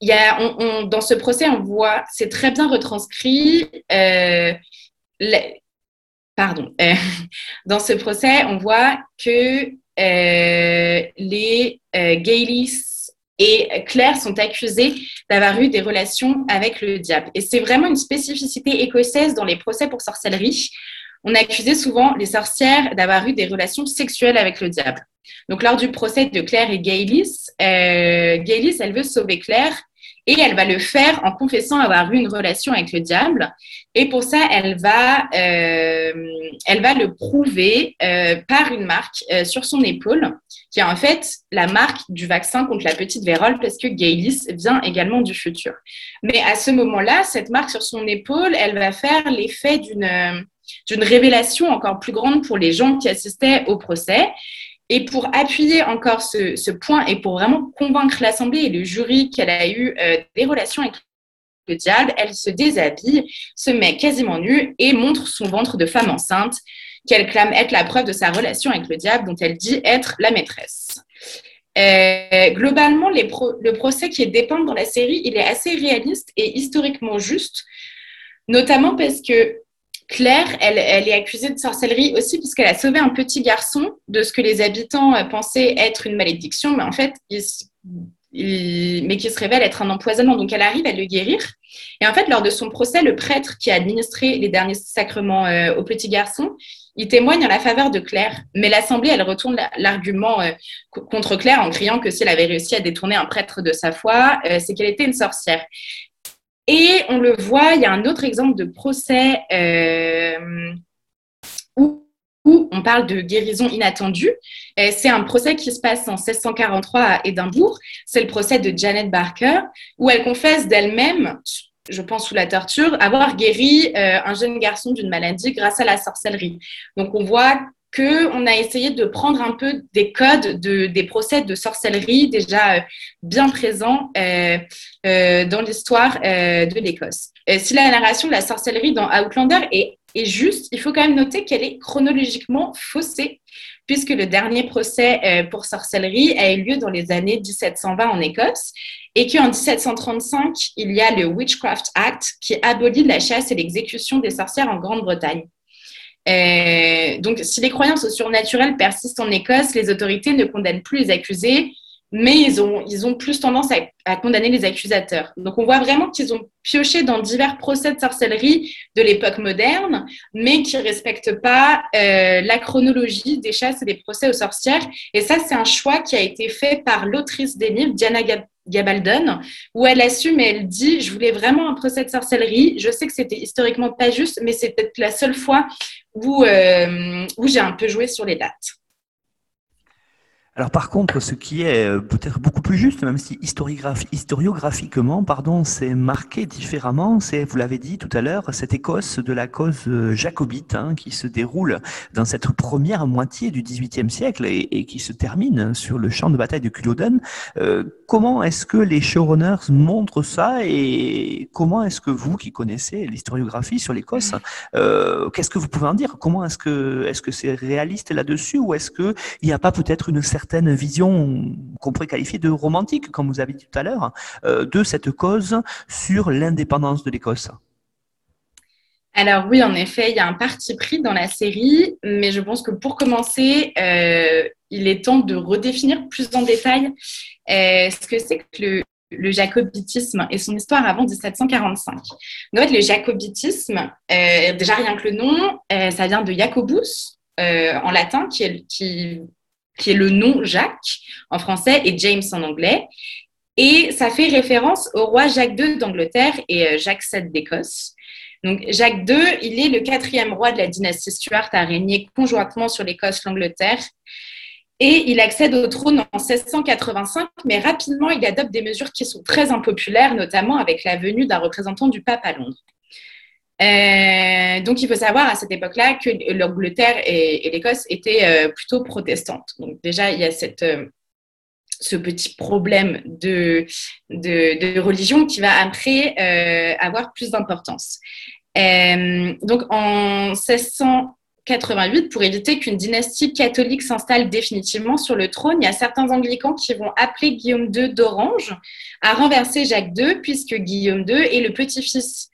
il y a, dans ce procès, on voit, c'est très bien retranscrit. Euh, pardon. Euh, dans ce procès, on voit que euh, les Gaylis et Claire sont accusés d'avoir eu des relations avec le diable. Et c'est vraiment une spécificité écossaise dans les procès pour sorcellerie. On accusait souvent les sorcières d'avoir eu des relations sexuelles avec le diable. Donc, lors du procès de Claire et Gaylis, euh, elle veut sauver Claire et elle va le faire en confessant avoir eu une relation avec le diable. Et pour ça, elle va, euh, elle va le prouver euh, par une marque euh, sur son épaule, qui est en fait la marque du vaccin contre la petite vérole, parce que Gaylis vient également du futur. Mais à ce moment-là, cette marque sur son épaule, elle va faire l'effet d'une d'une révélation encore plus grande pour les gens qui assistaient au procès. Et pour appuyer encore ce, point et pour vraiment convaincre l'Assemblée et le jury qu'elle a eu euh, des relations avec le diable, elle se déshabille, se met quasiment nue et montre son ventre de femme enceinte qu'elle clame être la preuve de sa relation avec le diable dont elle dit être la maîtresse. Euh, globalement, le procès qui est dépeint dans la série, il est assez réaliste et historiquement juste, notamment parce que Claire, elle, est accusée de sorcellerie aussi puisqu'elle a sauvé un petit garçon de ce que les habitants euh, pensaient être une malédiction, mais en fait, mais qui se révèle être un empoisonnement. Donc, elle arrive à le guérir. Et en fait, lors de son procès, le prêtre qui a administré les derniers sacrements euh, au petit garçon, il témoigne en la faveur de Claire. Mais l'Assemblée, elle retourne l'argument euh, contre Claire en criant que si elle avait réussi à détourner un prêtre de sa foi, c'est qu'elle était une sorcière. Et on le voit, il y a un autre exemple de procès euh, où, on parle de guérison inattendue. Euh, c'est un procès qui se passe en 1643 à Édimbourg. C'est le procès de Janet Barker, où elle confesse d'elle-même, je pense sous la torture, avoir guéri euh, un jeune garçon d'une maladie grâce à la sorcellerie. Donc on voit qu'on a essayé de prendre un peu des codes de, des procès de sorcellerie déjà euh, bien présents euh, euh, dans l'histoire de l'Écosse. si la narration de la sorcellerie dans Outlander est, est juste, il faut quand même noter qu'elle est chronologiquement faussée, puisque le dernier procès pour sorcellerie a eu lieu dans les années 1720 en Écosse, et qu'en 1735, il y a le Witchcraft Act qui abolit la chasse et l'exécution des sorcières en Grande-Bretagne. Euh, donc, si les croyances au surnaturel persistent en Écosse, les autorités ne condamnent plus les accusés, mais ils ont, ils ont plus tendance à, condamner les accusateurs. Donc, on voit vraiment qu'ils ont pioché dans divers procès de sorcellerie de l'époque moderne, mais qui ne respectent pas euh, la chronologie des chasses et des procès aux sorcières. Et ça, c'est un choix qui a été fait par l'autrice des livres, Diana Gabaldon, où elle assume et elle dit Je voulais vraiment un procès de sorcellerie. Je sais que c'était historiquement pas juste, mais c'est peut-être la seule fois où, euh, où j'ai un peu joué sur les dates. Alors par contre, ce qui est euh, peut-être beaucoup plus juste, même si historiographiquement, pardon, c'est marqué différemment, c'est, vous l'avez dit tout à l'heure, cette Écosse de la cause euh, jacobite hein, qui se déroule dans cette première moitié du XVIIIe siècle et, qui se termine sur le champ de bataille de Culloden. Euh, comment est-ce que les showrunners montrent ça et comment est-ce que vous, qui connaissez l'historiographie sur l'Écosse, qu'est-ce que vous pouvez en dire? Comment est-ce que est-ce que c'est réaliste là-dessus ou est-ce qu'il n'y a pas peut-être une certaine certaine vision qu'on pourrait qualifier de romantique, comme vous avez dit tout à l'heure, euh, de cette cause sur l'indépendance de l'Écosse. Alors oui, en effet, il y a un parti pris dans la série, mais je pense que pour commencer, euh, il est temps de redéfinir plus en détail euh, ce que c'est que le, jacobitisme et son histoire avant 1745. En fait, le jacobitisme, déjà rien que le nom, ça vient de Jacobus en latin, qui, est, qui qui est le nom Jacques en français et James en anglais. Et ça fait référence au roi Jacques II d'Angleterre et euh, Jacques VII d'Écosse. Donc Jacques II, il est le quatrième roi de la dynastie Stuart à régner conjointement sur l'Écosse, l'Angleterre. Et il accède au trône en 1685, mais rapidement, il adopte des mesures qui sont très impopulaires, notamment avec la venue d'un représentant du pape à Londres. Euh, donc, il faut savoir à cette époque-là que l'Angleterre et, l'Écosse étaient euh, plutôt protestantes. Donc, déjà, il y a euh, ce petit problème de, de, religion qui va après avoir plus d'importance. donc, en 1688, pour éviter qu'une dynastie catholique s'installe définitivement sur le trône, il y a certains anglicans qui vont appeler Guillaume II d'Orange à renverser Jacques II, puisque Guillaume II est le petit-fils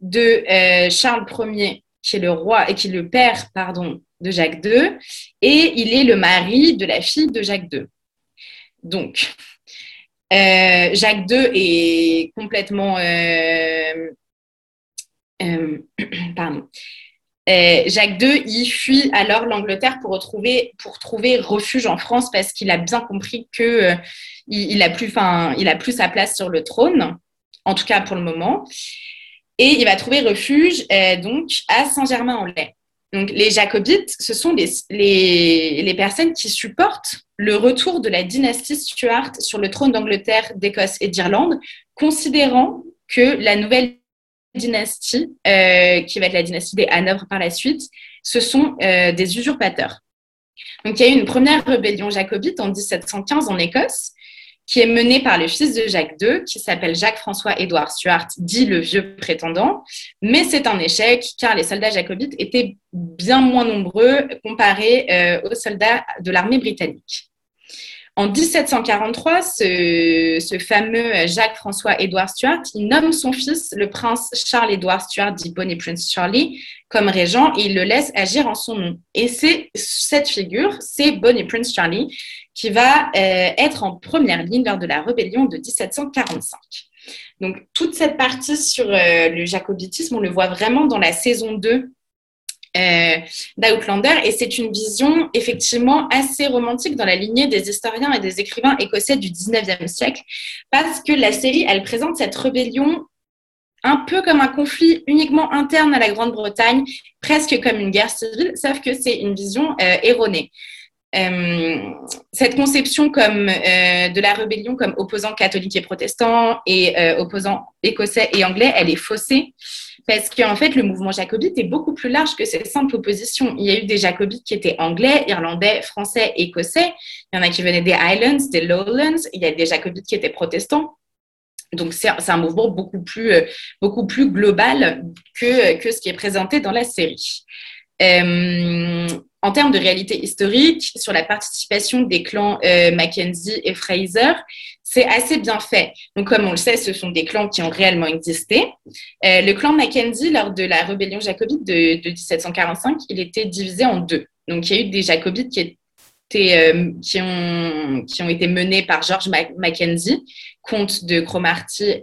de euh, Charles Ier, qui est le roi et qui est le père, pardon, de Jacques II, et il est le mari de la fille de Jacques II. Donc, euh, Jacques II est complètement, euh, pardon. Jacques II, il fuit alors l'Angleterre pour pour trouver refuge en France parce qu'il a bien compris que il, a plus, il a plus sa place sur le trône, en tout cas pour le moment. Et il va trouver refuge euh, donc à Saint-Germain-en-Laye. Donc, les jacobites, ce sont les, les, personnes qui supportent le retour de la dynastie Stuart sur le trône d'Angleterre, d'Écosse et d'Irlande, considérant que la nouvelle dynastie, euh, qui va être la dynastie des Hanovre par la suite, ce sont euh, des usurpateurs. Donc, il y a eu une première rébellion jacobite en 1715 en Écosse, qui est mené par le fils de Jacques II, qui s'appelle Jacques-François-Édouard Stuart, dit le vieux prétendant. Mais c'est un échec, car les soldats jacobites étaient bien moins nombreux comparés euh, aux soldats de l'armée britannique. En 1743, ce, fameux Jacques-François-Édouard Stuart, il nomme son fils, le prince Charles-Édouard Stuart, dit Bonnie Prince Charlie, comme régent et il le laisse agir en son nom. Et c'est cette figure, c'est Bonnie Prince Charlie, qui va euh, être en première ligne lors de la rébellion de 1745. Donc, toute cette partie sur euh, le jacobitisme, on le voit vraiment dans la saison 2 euh, d'Outlander et c'est une vision effectivement assez romantique dans la lignée des historiens et des écrivains écossais du 19e siècle parce que la série, elle présente cette rébellion un peu comme un conflit uniquement interne à la Grande-Bretagne, presque comme une guerre civile, sauf que c'est une vision erronée. Euh, cette conception comme euh, de la rébellion comme opposant catholique et protestant et euh, opposant écossais et anglais, elle est faussée parce qu'en fait le mouvement jacobite est beaucoup plus large que cette simple opposition. Il y a eu des jacobites qui étaient anglais, irlandais, français, écossais. Il y en a qui venaient des Highlands, des Lowlands. Il y a des jacobites qui étaient protestants. Donc c'est un mouvement beaucoup plus, beaucoup plus global que, que ce qui est présenté dans la série. Euh, en termes de réalité historique, sur la participation des clans euh, Mackenzie et Fraser, c'est assez bien fait. Donc, comme on le sait, ce sont des clans qui ont réellement existé. Euh, le clan Mackenzie, lors de la rébellion jacobite de, 1745, il était divisé en deux. Donc, il y a eu des jacobites qui, étaient, euh, ont, été menés par George Mackenzie, comte de Cromarty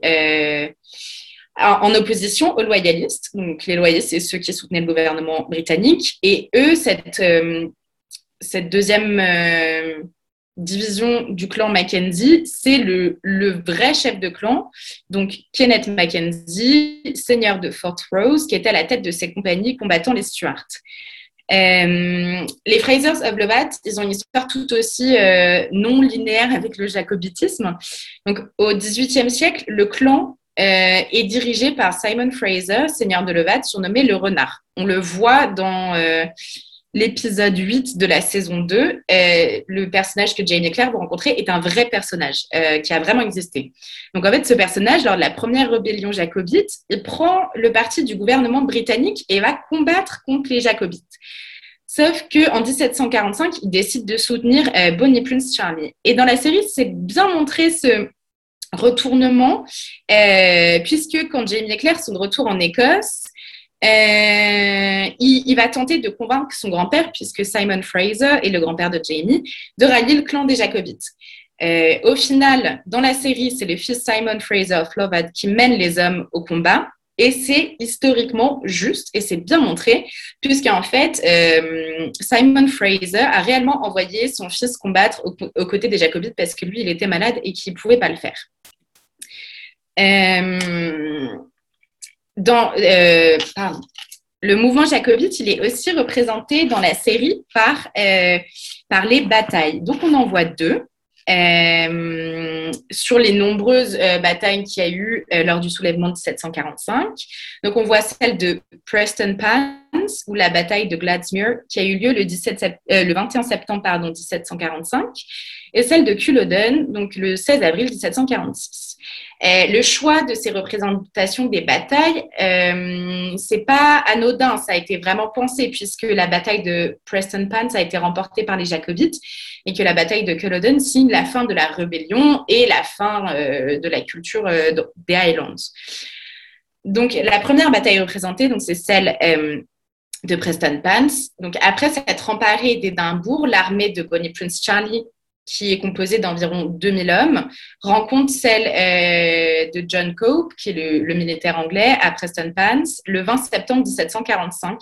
en opposition aux loyalistes. Donc, les loyalistes, c'est ceux qui soutenaient le gouvernement britannique. Et eux, cette, euh, deuxième, euh, division du clan Mackenzie, c'est le, vrai chef de clan, donc Kenneth Mackenzie, seigneur de Fort Rose, qui était à la tête de ses compagnies combattant les Stuarts. Euh, les Frasers of Lovat, ils ont une histoire tout aussi euh, non linéaire avec le jacobitisme. Donc, au XVIIIe siècle, le clan euh, est dirigé par Simon Fraser, seigneur de Lovat, surnommé le Renard. On le voit dans l'épisode 8 de la saison 2, euh, le personnage que Jane et Claire vont rencontrer est un vrai personnage euh, qui a vraiment existé. Donc en fait, ce personnage, lors de la première rébellion jacobite, il prend le parti du gouvernement britannique et va combattre contre les jacobites. Sauf qu'en 1745, il décide de soutenir euh, Bonnie Prince Charlie. Et dans la série, c'est bien montré ce retournement, puisque quand Jamie et Claire sont de retour en Écosse, euh, il, va tenter de convaincre son grand-père, puisque Simon Fraser est le grand-père de Jamie, de rallier le clan des Jacobites. Euh, au final, dans la série, c'est le fils Simon Fraser of Lovad qui mène les hommes au combat. Et c'est historiquement juste et c'est bien montré, puisqu'en fait, euh, Simon Fraser a réellement envoyé son fils combattre aux, côtés des Jacobites parce que lui, il était malade et qu'il ne pouvait pas le faire. Dans, euh, le mouvement jacobite, il est aussi représenté dans la série par, euh, par les batailles. Donc, on en voit deux. Euh, sur les nombreuses batailles qu'il y a eu lors du soulèvement de 1745. Donc, on voit celle de Preston Pans ou la bataille de Gladsmuir qui a eu lieu le, 17 le 21 septembre pardon, 1745 et celle de Culloden, donc le 16 avril 1746. Euh, le choix de ces représentations des batailles, euh, c'est pas anodin, ça a été vraiment pensé puisque la bataille de Preston Pans a été remportée par les Jacobites et que la bataille de Culloden signe la fin de la rébellion et la fin euh, de la culture euh, des Highlands. Donc la première bataille représentée, donc c'est celle de Preston Pans. Donc après s'être emparée d'Édimbourg, l'armée de Bonnie Prince Charlie qui est composée d'environ 2000 hommes, rencontre celle euh, de John Cope, qui est le, militaire anglais, à Preston Pans, le 20 septembre 1745,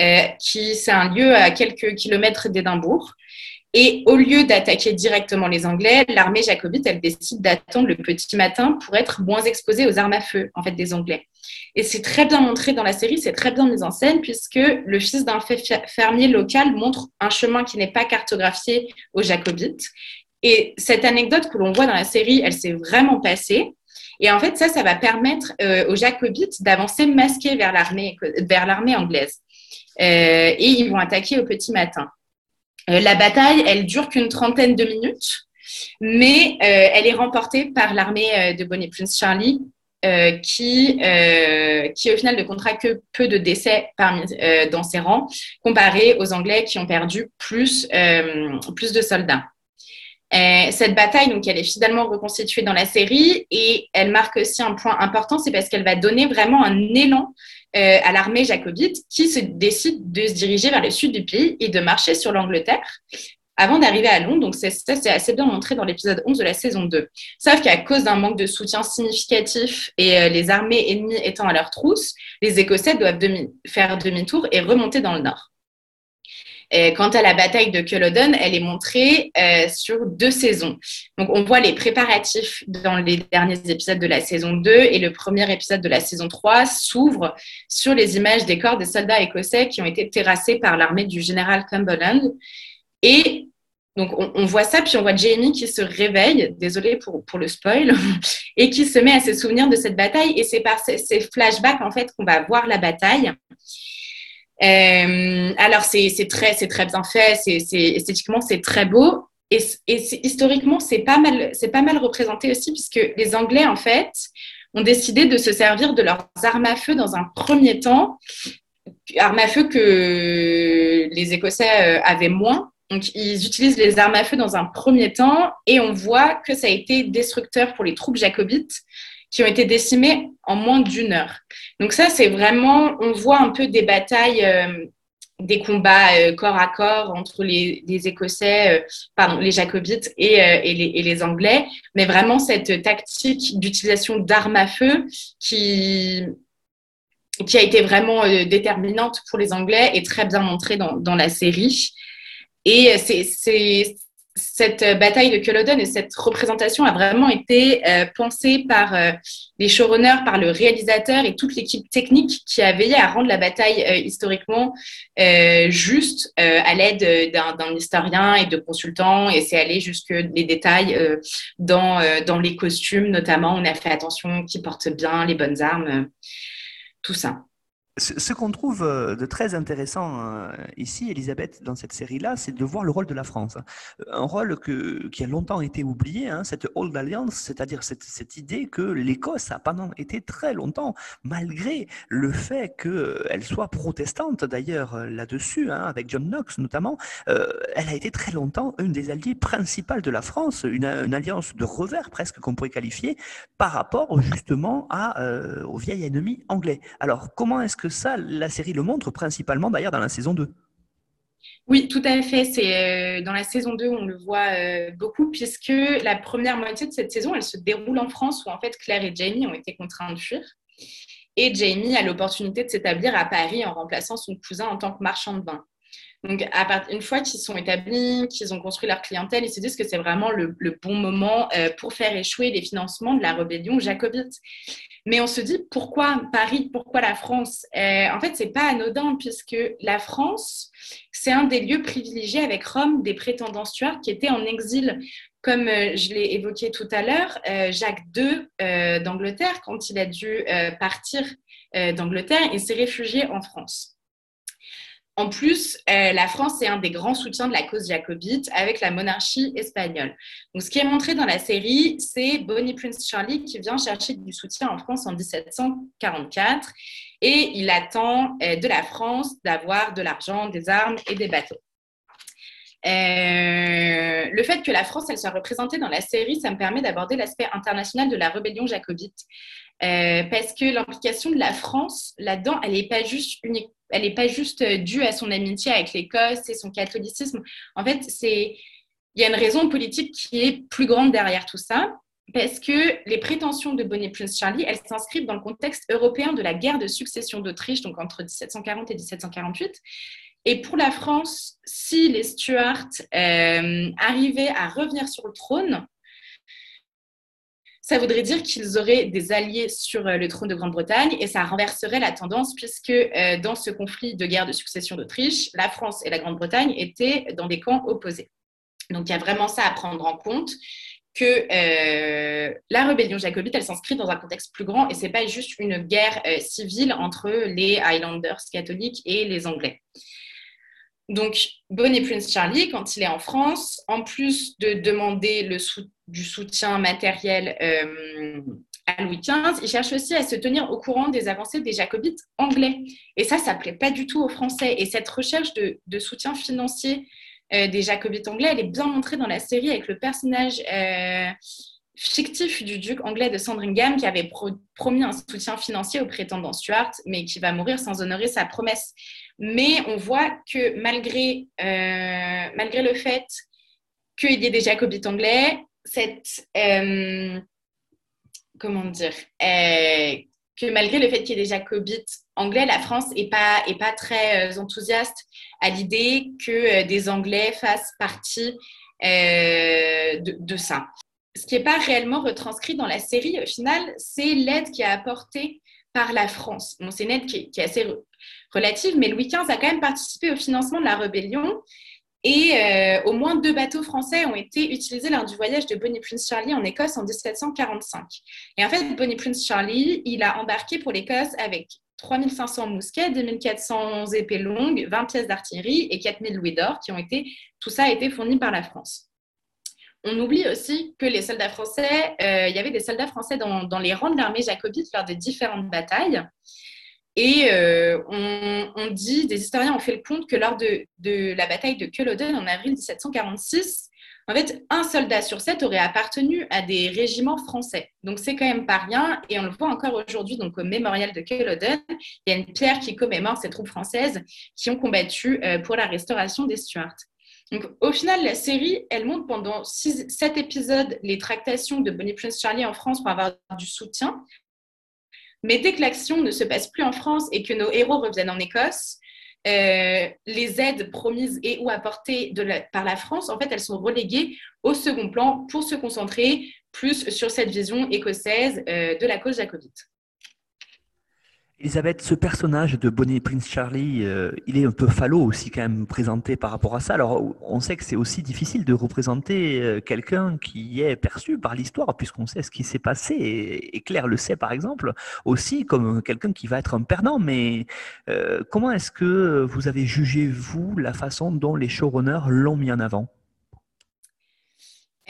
euh, qui c'est un lieu à quelques kilomètres d'Édimbourg. Et au lieu d'attaquer directement les Anglais, l'armée jacobite, elle décide d'attendre le petit matin pour être moins exposée aux armes à feu, en fait, des Anglais. Et c'est très bien montré dans la série, c'est très bien mis en scène, puisque le fils d'un fermier local montre un chemin qui n'est pas cartographié aux jacobites. Et cette anecdote que l'on voit dans la série, elle s'est vraiment passée. Et en fait, ça, ça va permettre euh, aux jacobites d'avancer masqués vers l'armée, anglaise. Euh, et ils vont attaquer au petit matin. Euh, la bataille, elle dure qu'une trentaine de minutes, mais euh, elle est remportée par l'armée euh, de Bonnie Prince Charlie, qui, qui au final ne comptera que peu de décès parmi, dans ses rangs, comparé aux Anglais qui ont perdu plus, plus de soldats. cette bataille, donc, elle est finalement reconstituée dans la série et elle marque aussi un point important, c'est parce qu'elle va donner vraiment un élan euh, à l'armée jacobite qui se décide de se diriger vers le sud du pays et de marcher sur l'Angleterre avant d'arriver à Londres. Donc, ça, c'est assez bien montré dans l'épisode 11 de la saison 2. Sauf qu'à cause d'un manque de soutien significatif et euh, les armées ennemies étant à leur trousse, les Écossais doivent faire demi-tour et remonter dans le nord. Quant à la bataille de Culloden, elle est montrée euh, sur deux saisons. Donc, on voit les préparatifs dans les derniers épisodes de la saison 2 et le premier épisode de la saison 3 s'ouvre sur les images des corps des soldats écossais qui ont été terrassés par l'armée du général Cumberland. Et donc, on, voit ça, puis on voit Jamie qui se réveille, désolé pour, pour le spoil, et qui se met à se souvenir de cette bataille. Et c'est par ces, ces flashbacks, en fait, qu'on va voir la bataille. Euh, alors, c'est très, très bien fait, c'est esthétiquement, c'est très beau. Et, et historiquement, c'est pas, mal, pas mal représenté aussi, puisque les Anglais, en fait, ont décidé de se servir de leurs armes à feu dans un premier temps, armes à feu que les Écossais euh, avaient moins. Donc, ils utilisent les armes à feu dans un premier temps et on voit que ça a été destructeur pour les troupes jacobites qui ont été décimés en moins d'une heure. Donc ça, c'est vraiment, on voit un peu des batailles, euh, des combats euh, corps à corps entre les, Écossais, euh, pardon, les Jacobites et, les, Anglais, mais vraiment cette tactique d'utilisation d'armes à feu qui qui a été vraiment déterminante pour les Anglais et très bien montrée dans, dans la série. Et c'est cette bataille de Culloden et cette représentation a vraiment été pensée par les showrunners, par le réalisateur et toute l'équipe technique qui a veillé à rendre la bataille historiquement juste à l'aide d'un historien et de consultants. Et c'est aller jusque les détails dans, dans les costumes, notamment. On a fait attention qu'ils portent bien les bonnes armes, tout ça. Ce, qu'on trouve euh, de très intéressant euh, ici, Elisabeth, dans cette série-là, c'est de voir le rôle de la France. Un rôle qui a longtemps été oublié, hein, cette Old Alliance, c'est-à-dire cette, idée que l'Écosse a pendant été très longtemps, malgré le fait qu'elle soit protestante d'ailleurs euh, là-dessus, hein, avec John Knox notamment, elle a été très longtemps une des alliées principales de la France, une, alliance de revers presque qu'on pourrait qualifier, par rapport justement à, au vieil ennemi anglais. Alors comment est-ce que ça, la série le montre principalement d'ailleurs dans la saison 2. Oui, tout à fait. C'est euh, dans la saison 2, on le voit euh, beaucoup, puisque la première moitié de cette saison, elle se déroule en France, où en fait Claire et Jamie ont été contraints de fuir. Et Jamie a l'opportunité de s'établir à Paris en remplaçant son cousin en tant que marchand de vin. Donc, à une fois qu'ils sont établis, qu'ils ont construit leur clientèle, ils se disent que c'est vraiment le, bon moment euh, pour faire échouer les financements de la rébellion jacobite. Mais on se dit pourquoi Paris, pourquoi la France? Euh, En fait, c'est pas anodin puisque la France, c'est un des lieux privilégiés avec Rome des prétendants Stuart qui étaient en exil. Comme euh, je l'ai évoqué tout à l'heure, Jacques II d'Angleterre, quand il a dû partir d'Angleterre, il s'est réfugié en France. En plus, euh, la France est un des grands soutiens de la cause jacobite avec la monarchie espagnole. Donc, ce qui est montré dans la série, c'est Bonnie Prince Charlie qui vient chercher du soutien en France en 1744 et il attend euh, de la France d'avoir de l'argent, des armes et des bateaux. Euh, le fait que la France elle soit représentée dans la série, ça me permet d'aborder l'aspect international de la rébellion jacobite. parce que l'implication de la France là-dedans, elle n'est pas juste unique, elle n'est pas juste euh, due à son amitié avec l'Écosse et son catholicisme. En fait, c'est il y a une raison politique qui est plus grande derrière tout ça, parce que les prétentions de Bonnie Prince Charlie, elles s'inscrivent dans le contexte européen de la guerre de succession d'Autriche, donc entre 1740 et 1748. Et pour la France, si les Stuarts euh, arrivaient à revenir sur le trône, ça voudrait dire qu'ils auraient des alliés sur euh, le trône de Grande-Bretagne et ça renverserait la tendance puisque euh, dans ce conflit de guerre de succession d'Autriche, la France et la Grande-Bretagne étaient dans des camps opposés. Donc il y a vraiment ça à prendre en compte que euh, la rébellion jacobite, elle s'inscrit dans un contexte plus grand et c'est pas juste une guerre civile entre les Highlanders catholiques et les Anglais. Donc, Bonnie Prince Charlie, quand il est en France, en plus de demander le du soutien matériel euh, à Louis XV, il cherche aussi à se tenir au courant des avancées des jacobites anglais. Et ça, ça ne plaît pas du tout aux Français. Et cette recherche de, soutien financier euh, des jacobites anglais, elle est bien montrée dans la série avec le personnage euh, fictif du duc anglais de Sandringham qui avait promis un soutien financier aux prétendants Stuart, mais qui va mourir sans honorer sa promesse. Mais on voit que malgré, euh, malgré le fait qu'il y ait des jacobites anglais, cette. Euh, comment dire euh, Que malgré le fait qu'il y ait des jacobites anglais, la France n'est pas, est pas très enthousiaste à l'idée que des Anglais fassent partie de, ça. Ce qui n'est pas réellement retranscrit dans la série, au final, c'est l'aide qui est apportée par la France. Bon, c'est une aide qui est assez mais Louis XV a quand même participé au financement de la rébellion. Et euh, au moins deux bateaux français ont été utilisés lors du voyage de Bonnie Prince Charlie en Écosse en 1745. Et en fait, Bonnie Prince Charlie, il a embarqué pour l'Écosse avec 3500 mousquets, 2400 épées longues, 20 pièces d'artillerie et 4000 louis d'or qui ont été, tout ça a été fourni par la France. On oublie aussi que les soldats français, euh, il y avait des soldats français dans, dans les rangs de l'armée jacobite lors des différentes batailles. Et euh, on, dit, des historiens ont fait le compte que lors de, la bataille de Culloden en avril 1746, en fait, un soldat sur sept aurait appartenu à des régiments français. Donc, c'est quand même pas rien. Et on le voit encore aujourd'hui, donc au mémorial de Culloden, il y a une pierre qui commémore ces troupes françaises qui ont combattu euh, pour la restauration des Stuarts. Donc, au final, la série, elle montre pendant sept épisodes les tractations de Bonnie Prince Charlie en France pour avoir du soutien, mais dès que l'action ne se passe plus en France et que nos héros reviennent en Écosse, les aides promises et ou apportées par la France, en fait, elles sont reléguées au second plan pour se concentrer plus sur cette vision écossaise de la cause jacobite. Elisabeth, ce personnage de Bonnie Prince Charlie, euh, il est un peu falot aussi quand même présenté par rapport à ça. Alors on sait que c'est aussi difficile de représenter euh, quelqu'un qui est perçu par l'histoire puisqu'on sait ce qui s'est passé et, Claire le sait par exemple aussi comme quelqu'un qui va être un perdant. Mais euh, comment est-ce que vous avez jugé vous la façon dont les showrunners l'ont mis en avant?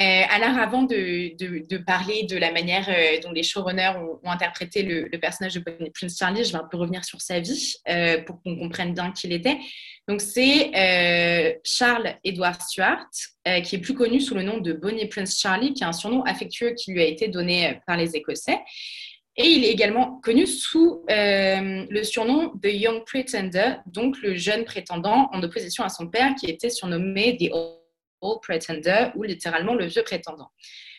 Euh, alors, avant de, parler de la manière euh, dont les showrunners ont, interprété le, personnage de Bonnie Prince Charlie, je vais un peu revenir sur sa vie euh, pour qu'on comprenne bien qui il était. Donc, c'est Charles Edward Stuart, qui est plus connu sous le nom de Bonnie Prince Charlie, qui est un surnom affectueux qui lui a été donné par les Écossais. Et il est également connu sous le surnom de Young Pretender, donc le jeune prétendant en opposition à son père qui était surnommé The Pretender ou littéralement le vieux prétendant.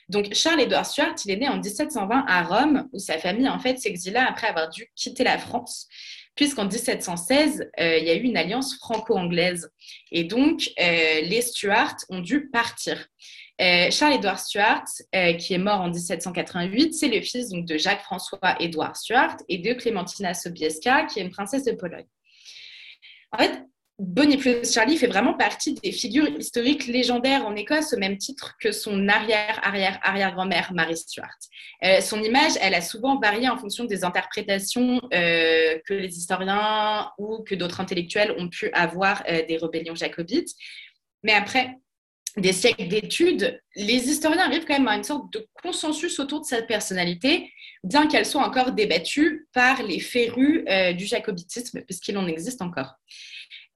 Donc Charles Edward Stuart, il est né en 1720 à Rome, où sa famille en fait s'exila après avoir dû quitter la France, puisqu'en 1716 euh, il y a eu une alliance franco-anglaise et donc euh, les Stuart ont dû partir. Euh, Charles Edward Stuart, qui est mort en 1788, c'est le fils donc, de Jacques-François Edward Stuart et de Clémentina Sobieska, qui est une princesse de Pologne. Bonnie plus Charlie fait vraiment partie des figures historiques légendaires en Écosse au même titre que son arrière-arrière-arrière-grand-mère Mary Stuart. Euh, son image, elle a souvent varié en fonction des interprétations euh, que les historiens ou que d'autres intellectuels ont pu avoir euh, des rébellions jacobites. Mais après des siècles d'études, les historiens arrivent quand même à une sorte de consensus autour de sa personnalité, bien qu'elle soit encore débattue par les férus du jacobitisme, puisqu'il en existe encore.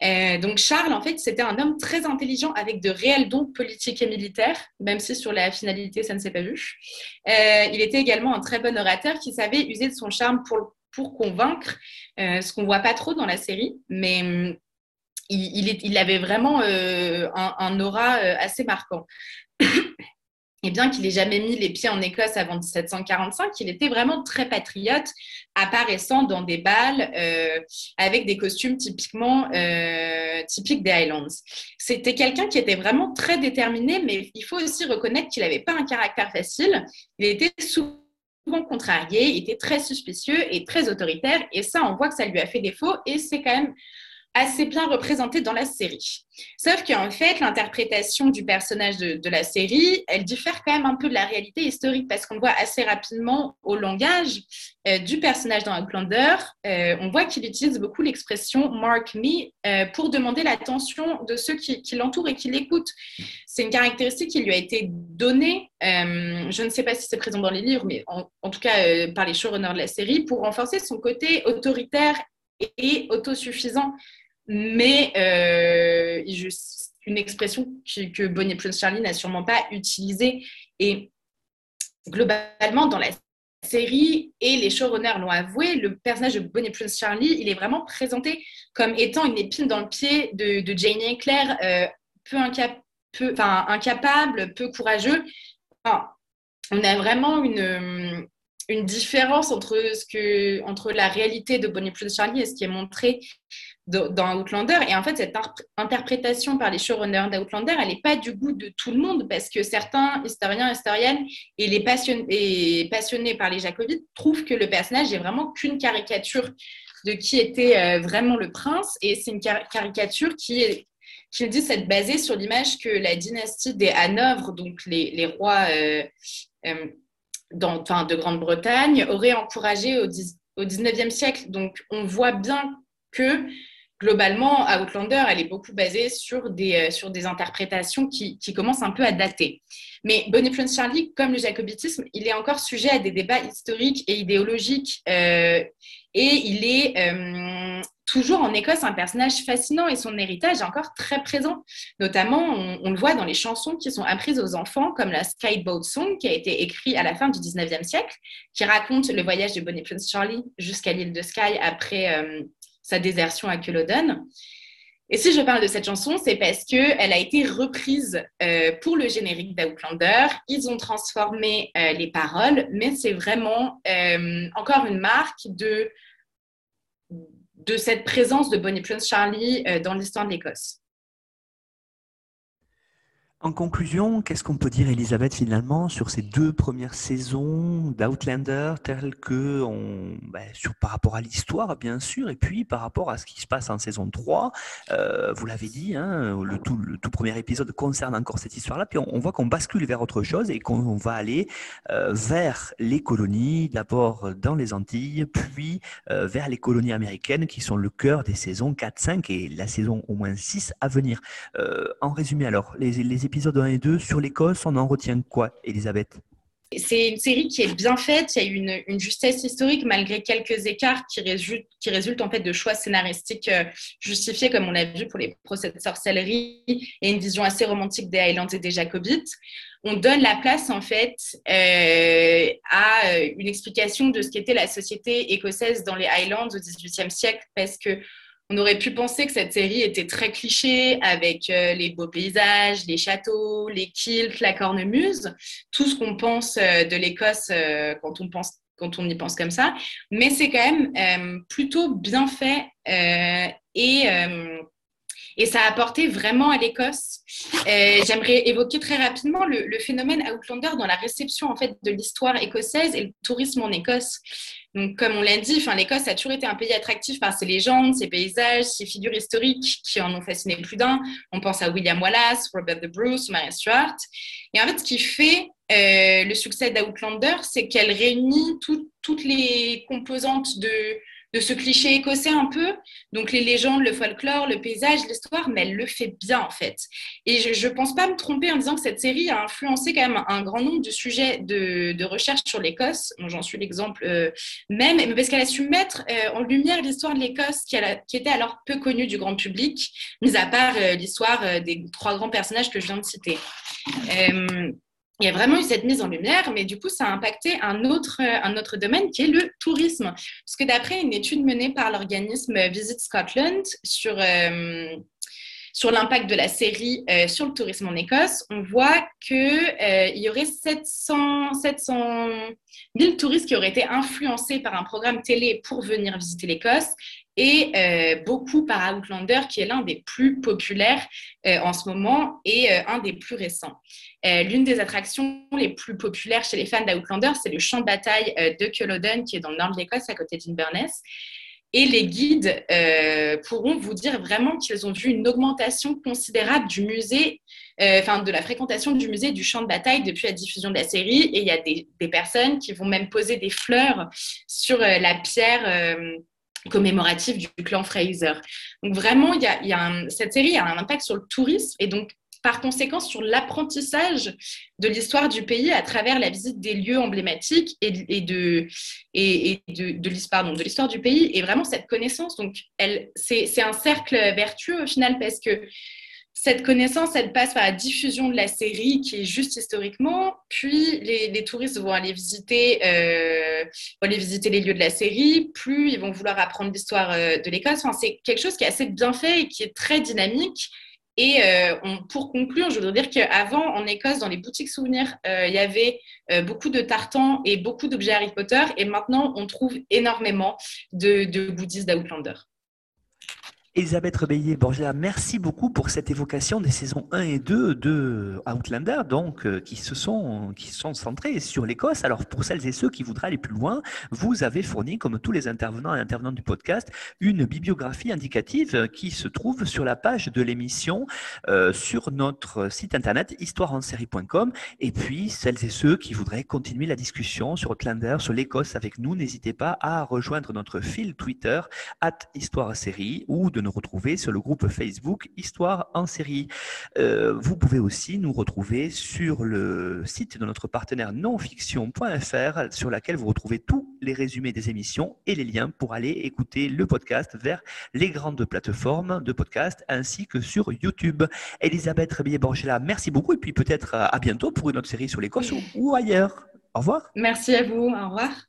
Euh, donc Charles, en fait, c'était un homme très intelligent avec de réels dons politiques et militaires, même si sur la finalité, ça ne s'est pas vu. Euh, il était également un très bon orateur qui savait user de son charme pour, pour convaincre, euh, ce qu'on voit pas trop dans la série, mais hum, il, il, avait vraiment un, aura assez marquant. Et bien qu'il ait jamais mis les pieds en Écosse avant 1745, il était vraiment très patriote, apparaissant dans des balles euh, avec des costumes typiquement euh, typiques des Highlands. C'était quelqu'un qui était vraiment très déterminé, mais il faut aussi reconnaître qu'il n'avait pas un caractère facile. Il était souvent contrarié, il était très suspicieux et très autoritaire, et ça, on voit que ça lui a fait défaut, et c'est quand même assez bien représenté dans la série. Sauf qu'en fait, l'interprétation du personnage de, la série, elle diffère quand même un peu de la réalité historique parce qu'on voit assez rapidement au langage euh, du personnage dans Outlander, euh, on voit qu'il utilise beaucoup l'expression mark me euh, pour demander l'attention de ceux qui, l'entourent et qui l'écoutent. C'est une caractéristique qui lui a été donnée, je ne sais pas si c'est présent dans les livres, mais en tout cas par les showrunners de la série, pour renforcer son côté autoritaire et autosuffisant mais euh, une expression que Bonnie Prince Charlie n'a sûrement pas utilisée. Et globalement, dans la série, et les showrunners l'ont avoué, le personnage de Bonnie Prince Charlie, il est vraiment présenté comme étant une épine dans le pied de, de Jane et Claire, euh, peu, incapable, peu courageux. on a vraiment une, une différence entre, ce que, entre la réalité de Bonnie Prince Charlie et ce qui est montré dans Outlander. Et en fait, cette interprétation par les showrunners d'Outlander, elle n'est pas du goût de tout le monde parce que certains historiens, historiennes et les passionnés, passionnés par les Jacobites trouvent que le personnage n'est vraiment qu'une caricature de qui était euh, vraiment le prince. Et c'est une caricature qui est qui dit s'être basée sur l'image que la dynastie des Hanovre, donc les, les rois euh, euh, de Grande-Bretagne, aurait encouragé au, au 19e siècle. Donc on voit bien que globalement, Outlander, elle est beaucoup basée sur des, euh, sur des interprétations qui, qui, commencent un peu à dater. Mais Bonnie Prince Charlie, comme le jacobitisme, il est encore sujet à des débats historiques et idéologiques. Euh, et il est euh, toujours en Écosse un personnage fascinant et son héritage est encore très présent. Notamment, on, le voit dans les chansons qui sont apprises aux enfants, comme la Skyboat Song, qui a été écrite à la fin du 19e siècle, qui raconte le voyage de Bonnie Prince Charlie jusqu'à l'île de Skye après sa désertion à Culloden. Et si je parle de cette chanson, c'est parce qu'elle a été reprise euh, pour le générique d'Outlander. Ils ont transformé euh, les paroles, mais c'est vraiment euh, encore une marque de de cette présence de Bonnie Prince Charlie dans l'histoire de l'Écosse. En conclusion, qu'est-ce qu'on peut dire, Elisabeth, finalement, sur ces deux premières saisons d'Outlander, telles que, on, ben, par rapport à l'histoire, bien sûr, et puis par rapport à ce qui se passe en saison 3 euh, Vous l'avez dit, hein, le, tout, le tout premier épisode concerne encore cette histoire-là, puis on, voit qu'on bascule vers autre chose et qu'on va aller euh, vers les colonies, d'abord dans les Antilles, puis euh, vers les colonies américaines, qui sont le cœur des saisons 4, 5 et la saison au moins 6 à venir. en résumé, alors, les, les épisodes 1 et 2 sur l'Écosse, on en retient quoi, Elisabeth? C'est une série qui est bien faite, il y a une, une justesse historique malgré quelques écarts qui résultent, qui résultent en fait de choix scénaristiques euh, justifiés comme on l'a vu pour les procès de sorcellerie et une vision assez romantique des Highlands et des Jacobites. On donne la place en fait euh, à euh, une explication de ce qu'était la société écossaise dans les Highlands au XVIIIe siècle parce que on aurait pu penser que cette série était très cliché avec euh, les beaux paysages, les châteaux, les kilts, la cornemuse, tout ce qu'on pense euh, de l'Écosse euh, quand on y pense comme ça. Mais c'est quand même plutôt bien fait et ça a apporté vraiment à l'Écosse. J'aimerais évoquer très rapidement le, le, phénomène Outlander dans la réception en fait de l'histoire écossaise et le tourisme en Écosse. Donc, comme on l'a dit, l'Écosse a toujours été un pays attractif par ses légendes, ses paysages, ses figures historiques qui en ont fasciné plus d'un. On pense à William Wallace, Robert the Bruce, Mary Stuart. Et en fait, ce qui fait euh, le succès d'Outlander, c'est qu'elle réunit toutes les composantes de, de ce cliché écossais un peu. Donc les légendes, le folklore, le paysage, l'histoire, mais elle le fait bien en fait. Et je ne pense pas me tromper en disant que cette série a influencé quand même un grand nombre de sujets de, recherche sur l'Écosse. J'en suis l'exemple euh, même, parce qu'elle a su mettre euh, en lumière l'histoire de l'Écosse qui, qui, était alors peu connue du grand public, mis à part euh, l'histoire des trois grands personnages que je viens de citer il y a vraiment eu cette mise en lumière, mais du coup, ça a impacté un autre, un autre domaine qui est le tourisme. Parce que d'après une étude menée par l'organisme Visit Scotland sur, euh, sur l'impact de la série euh, sur le tourisme en Écosse, on voit qu'il euh, y aurait 700, 700 000 touristes qui auraient été influencés par un programme télé pour venir visiter l'Écosse et euh, beaucoup par Outlander, qui est l'un des plus populaires euh, en ce moment et euh, un des plus récents. L'une des attractions les plus populaires chez les fans d'Outlander, c'est le champ de bataille de Culloden, qui est dans le nord de l'Écosse, à côté d'Inverness. Et les guides pourront vous dire vraiment qu'ils ont vu une augmentation considérable du musée, enfin de la fréquentation du musée du champ de bataille depuis la diffusion de la série. Et il y a des, des personnes qui vont même poser des fleurs sur la pierre commémoratif du clan Fraser. Donc vraiment, y a, cette série a un impact sur le tourisme et donc par conséquent sur l'apprentissage de l'histoire du pays à travers la visite des lieux emblématiques et, et de, et, de, de l'histoire du pays et vraiment cette connaissance. Donc, c'est un cercle vertueux au final parce que cette connaissance, elle passe par la diffusion de la série qui est juste historiquement, puis les, touristes vont aller visiter, euh, vont aller visiter les lieux de la série, plus ils vont vouloir apprendre l'histoire euh, de l'Écosse. Enfin, c'est quelque chose qui est assez bien fait et qui est très dynamique. Et euh, pour conclure, je voudrais dire qu'avant, en Écosse, dans les boutiques souvenirs, il y avait beaucoup de tartans et beaucoup d'objets Harry Potter. Et maintenant, on trouve énormément de, de goodies d'Outlander. Elisabeth Rebeillé Borgia, merci beaucoup pour cette évocation des saisons 1 et 2 de Outlander, donc euh, qui se sont qui sont centrées sur l'Écosse. Alors pour celles et ceux qui voudraient aller plus loin, vous avez fourni, comme tous les intervenants et intervenantes du podcast, une bibliographie indicative qui se trouve sur la page de l'émission euh, sur notre site internet histoireensérie.com. Et puis celles et ceux qui voudraient continuer la discussion sur Outlander, sur l'Écosse avec nous, n'hésitez pas à rejoindre notre fil Twitter at Histoire série ou de retrouver sur le groupe Facebook Histoire en série. Euh, vous pouvez aussi nous retrouver sur le site de notre partenaire nonfiction.fr sur laquelle vous retrouvez tous les résumés des émissions et les liens pour aller écouter le podcast vers les grandes plateformes de podcast ainsi que sur YouTube. Elisabeth Rebillet-Borgela, merci beaucoup et puis peut-être à bientôt pour une autre série sur l'Écosse ou ailleurs. Au revoir. Merci à vous. Au revoir.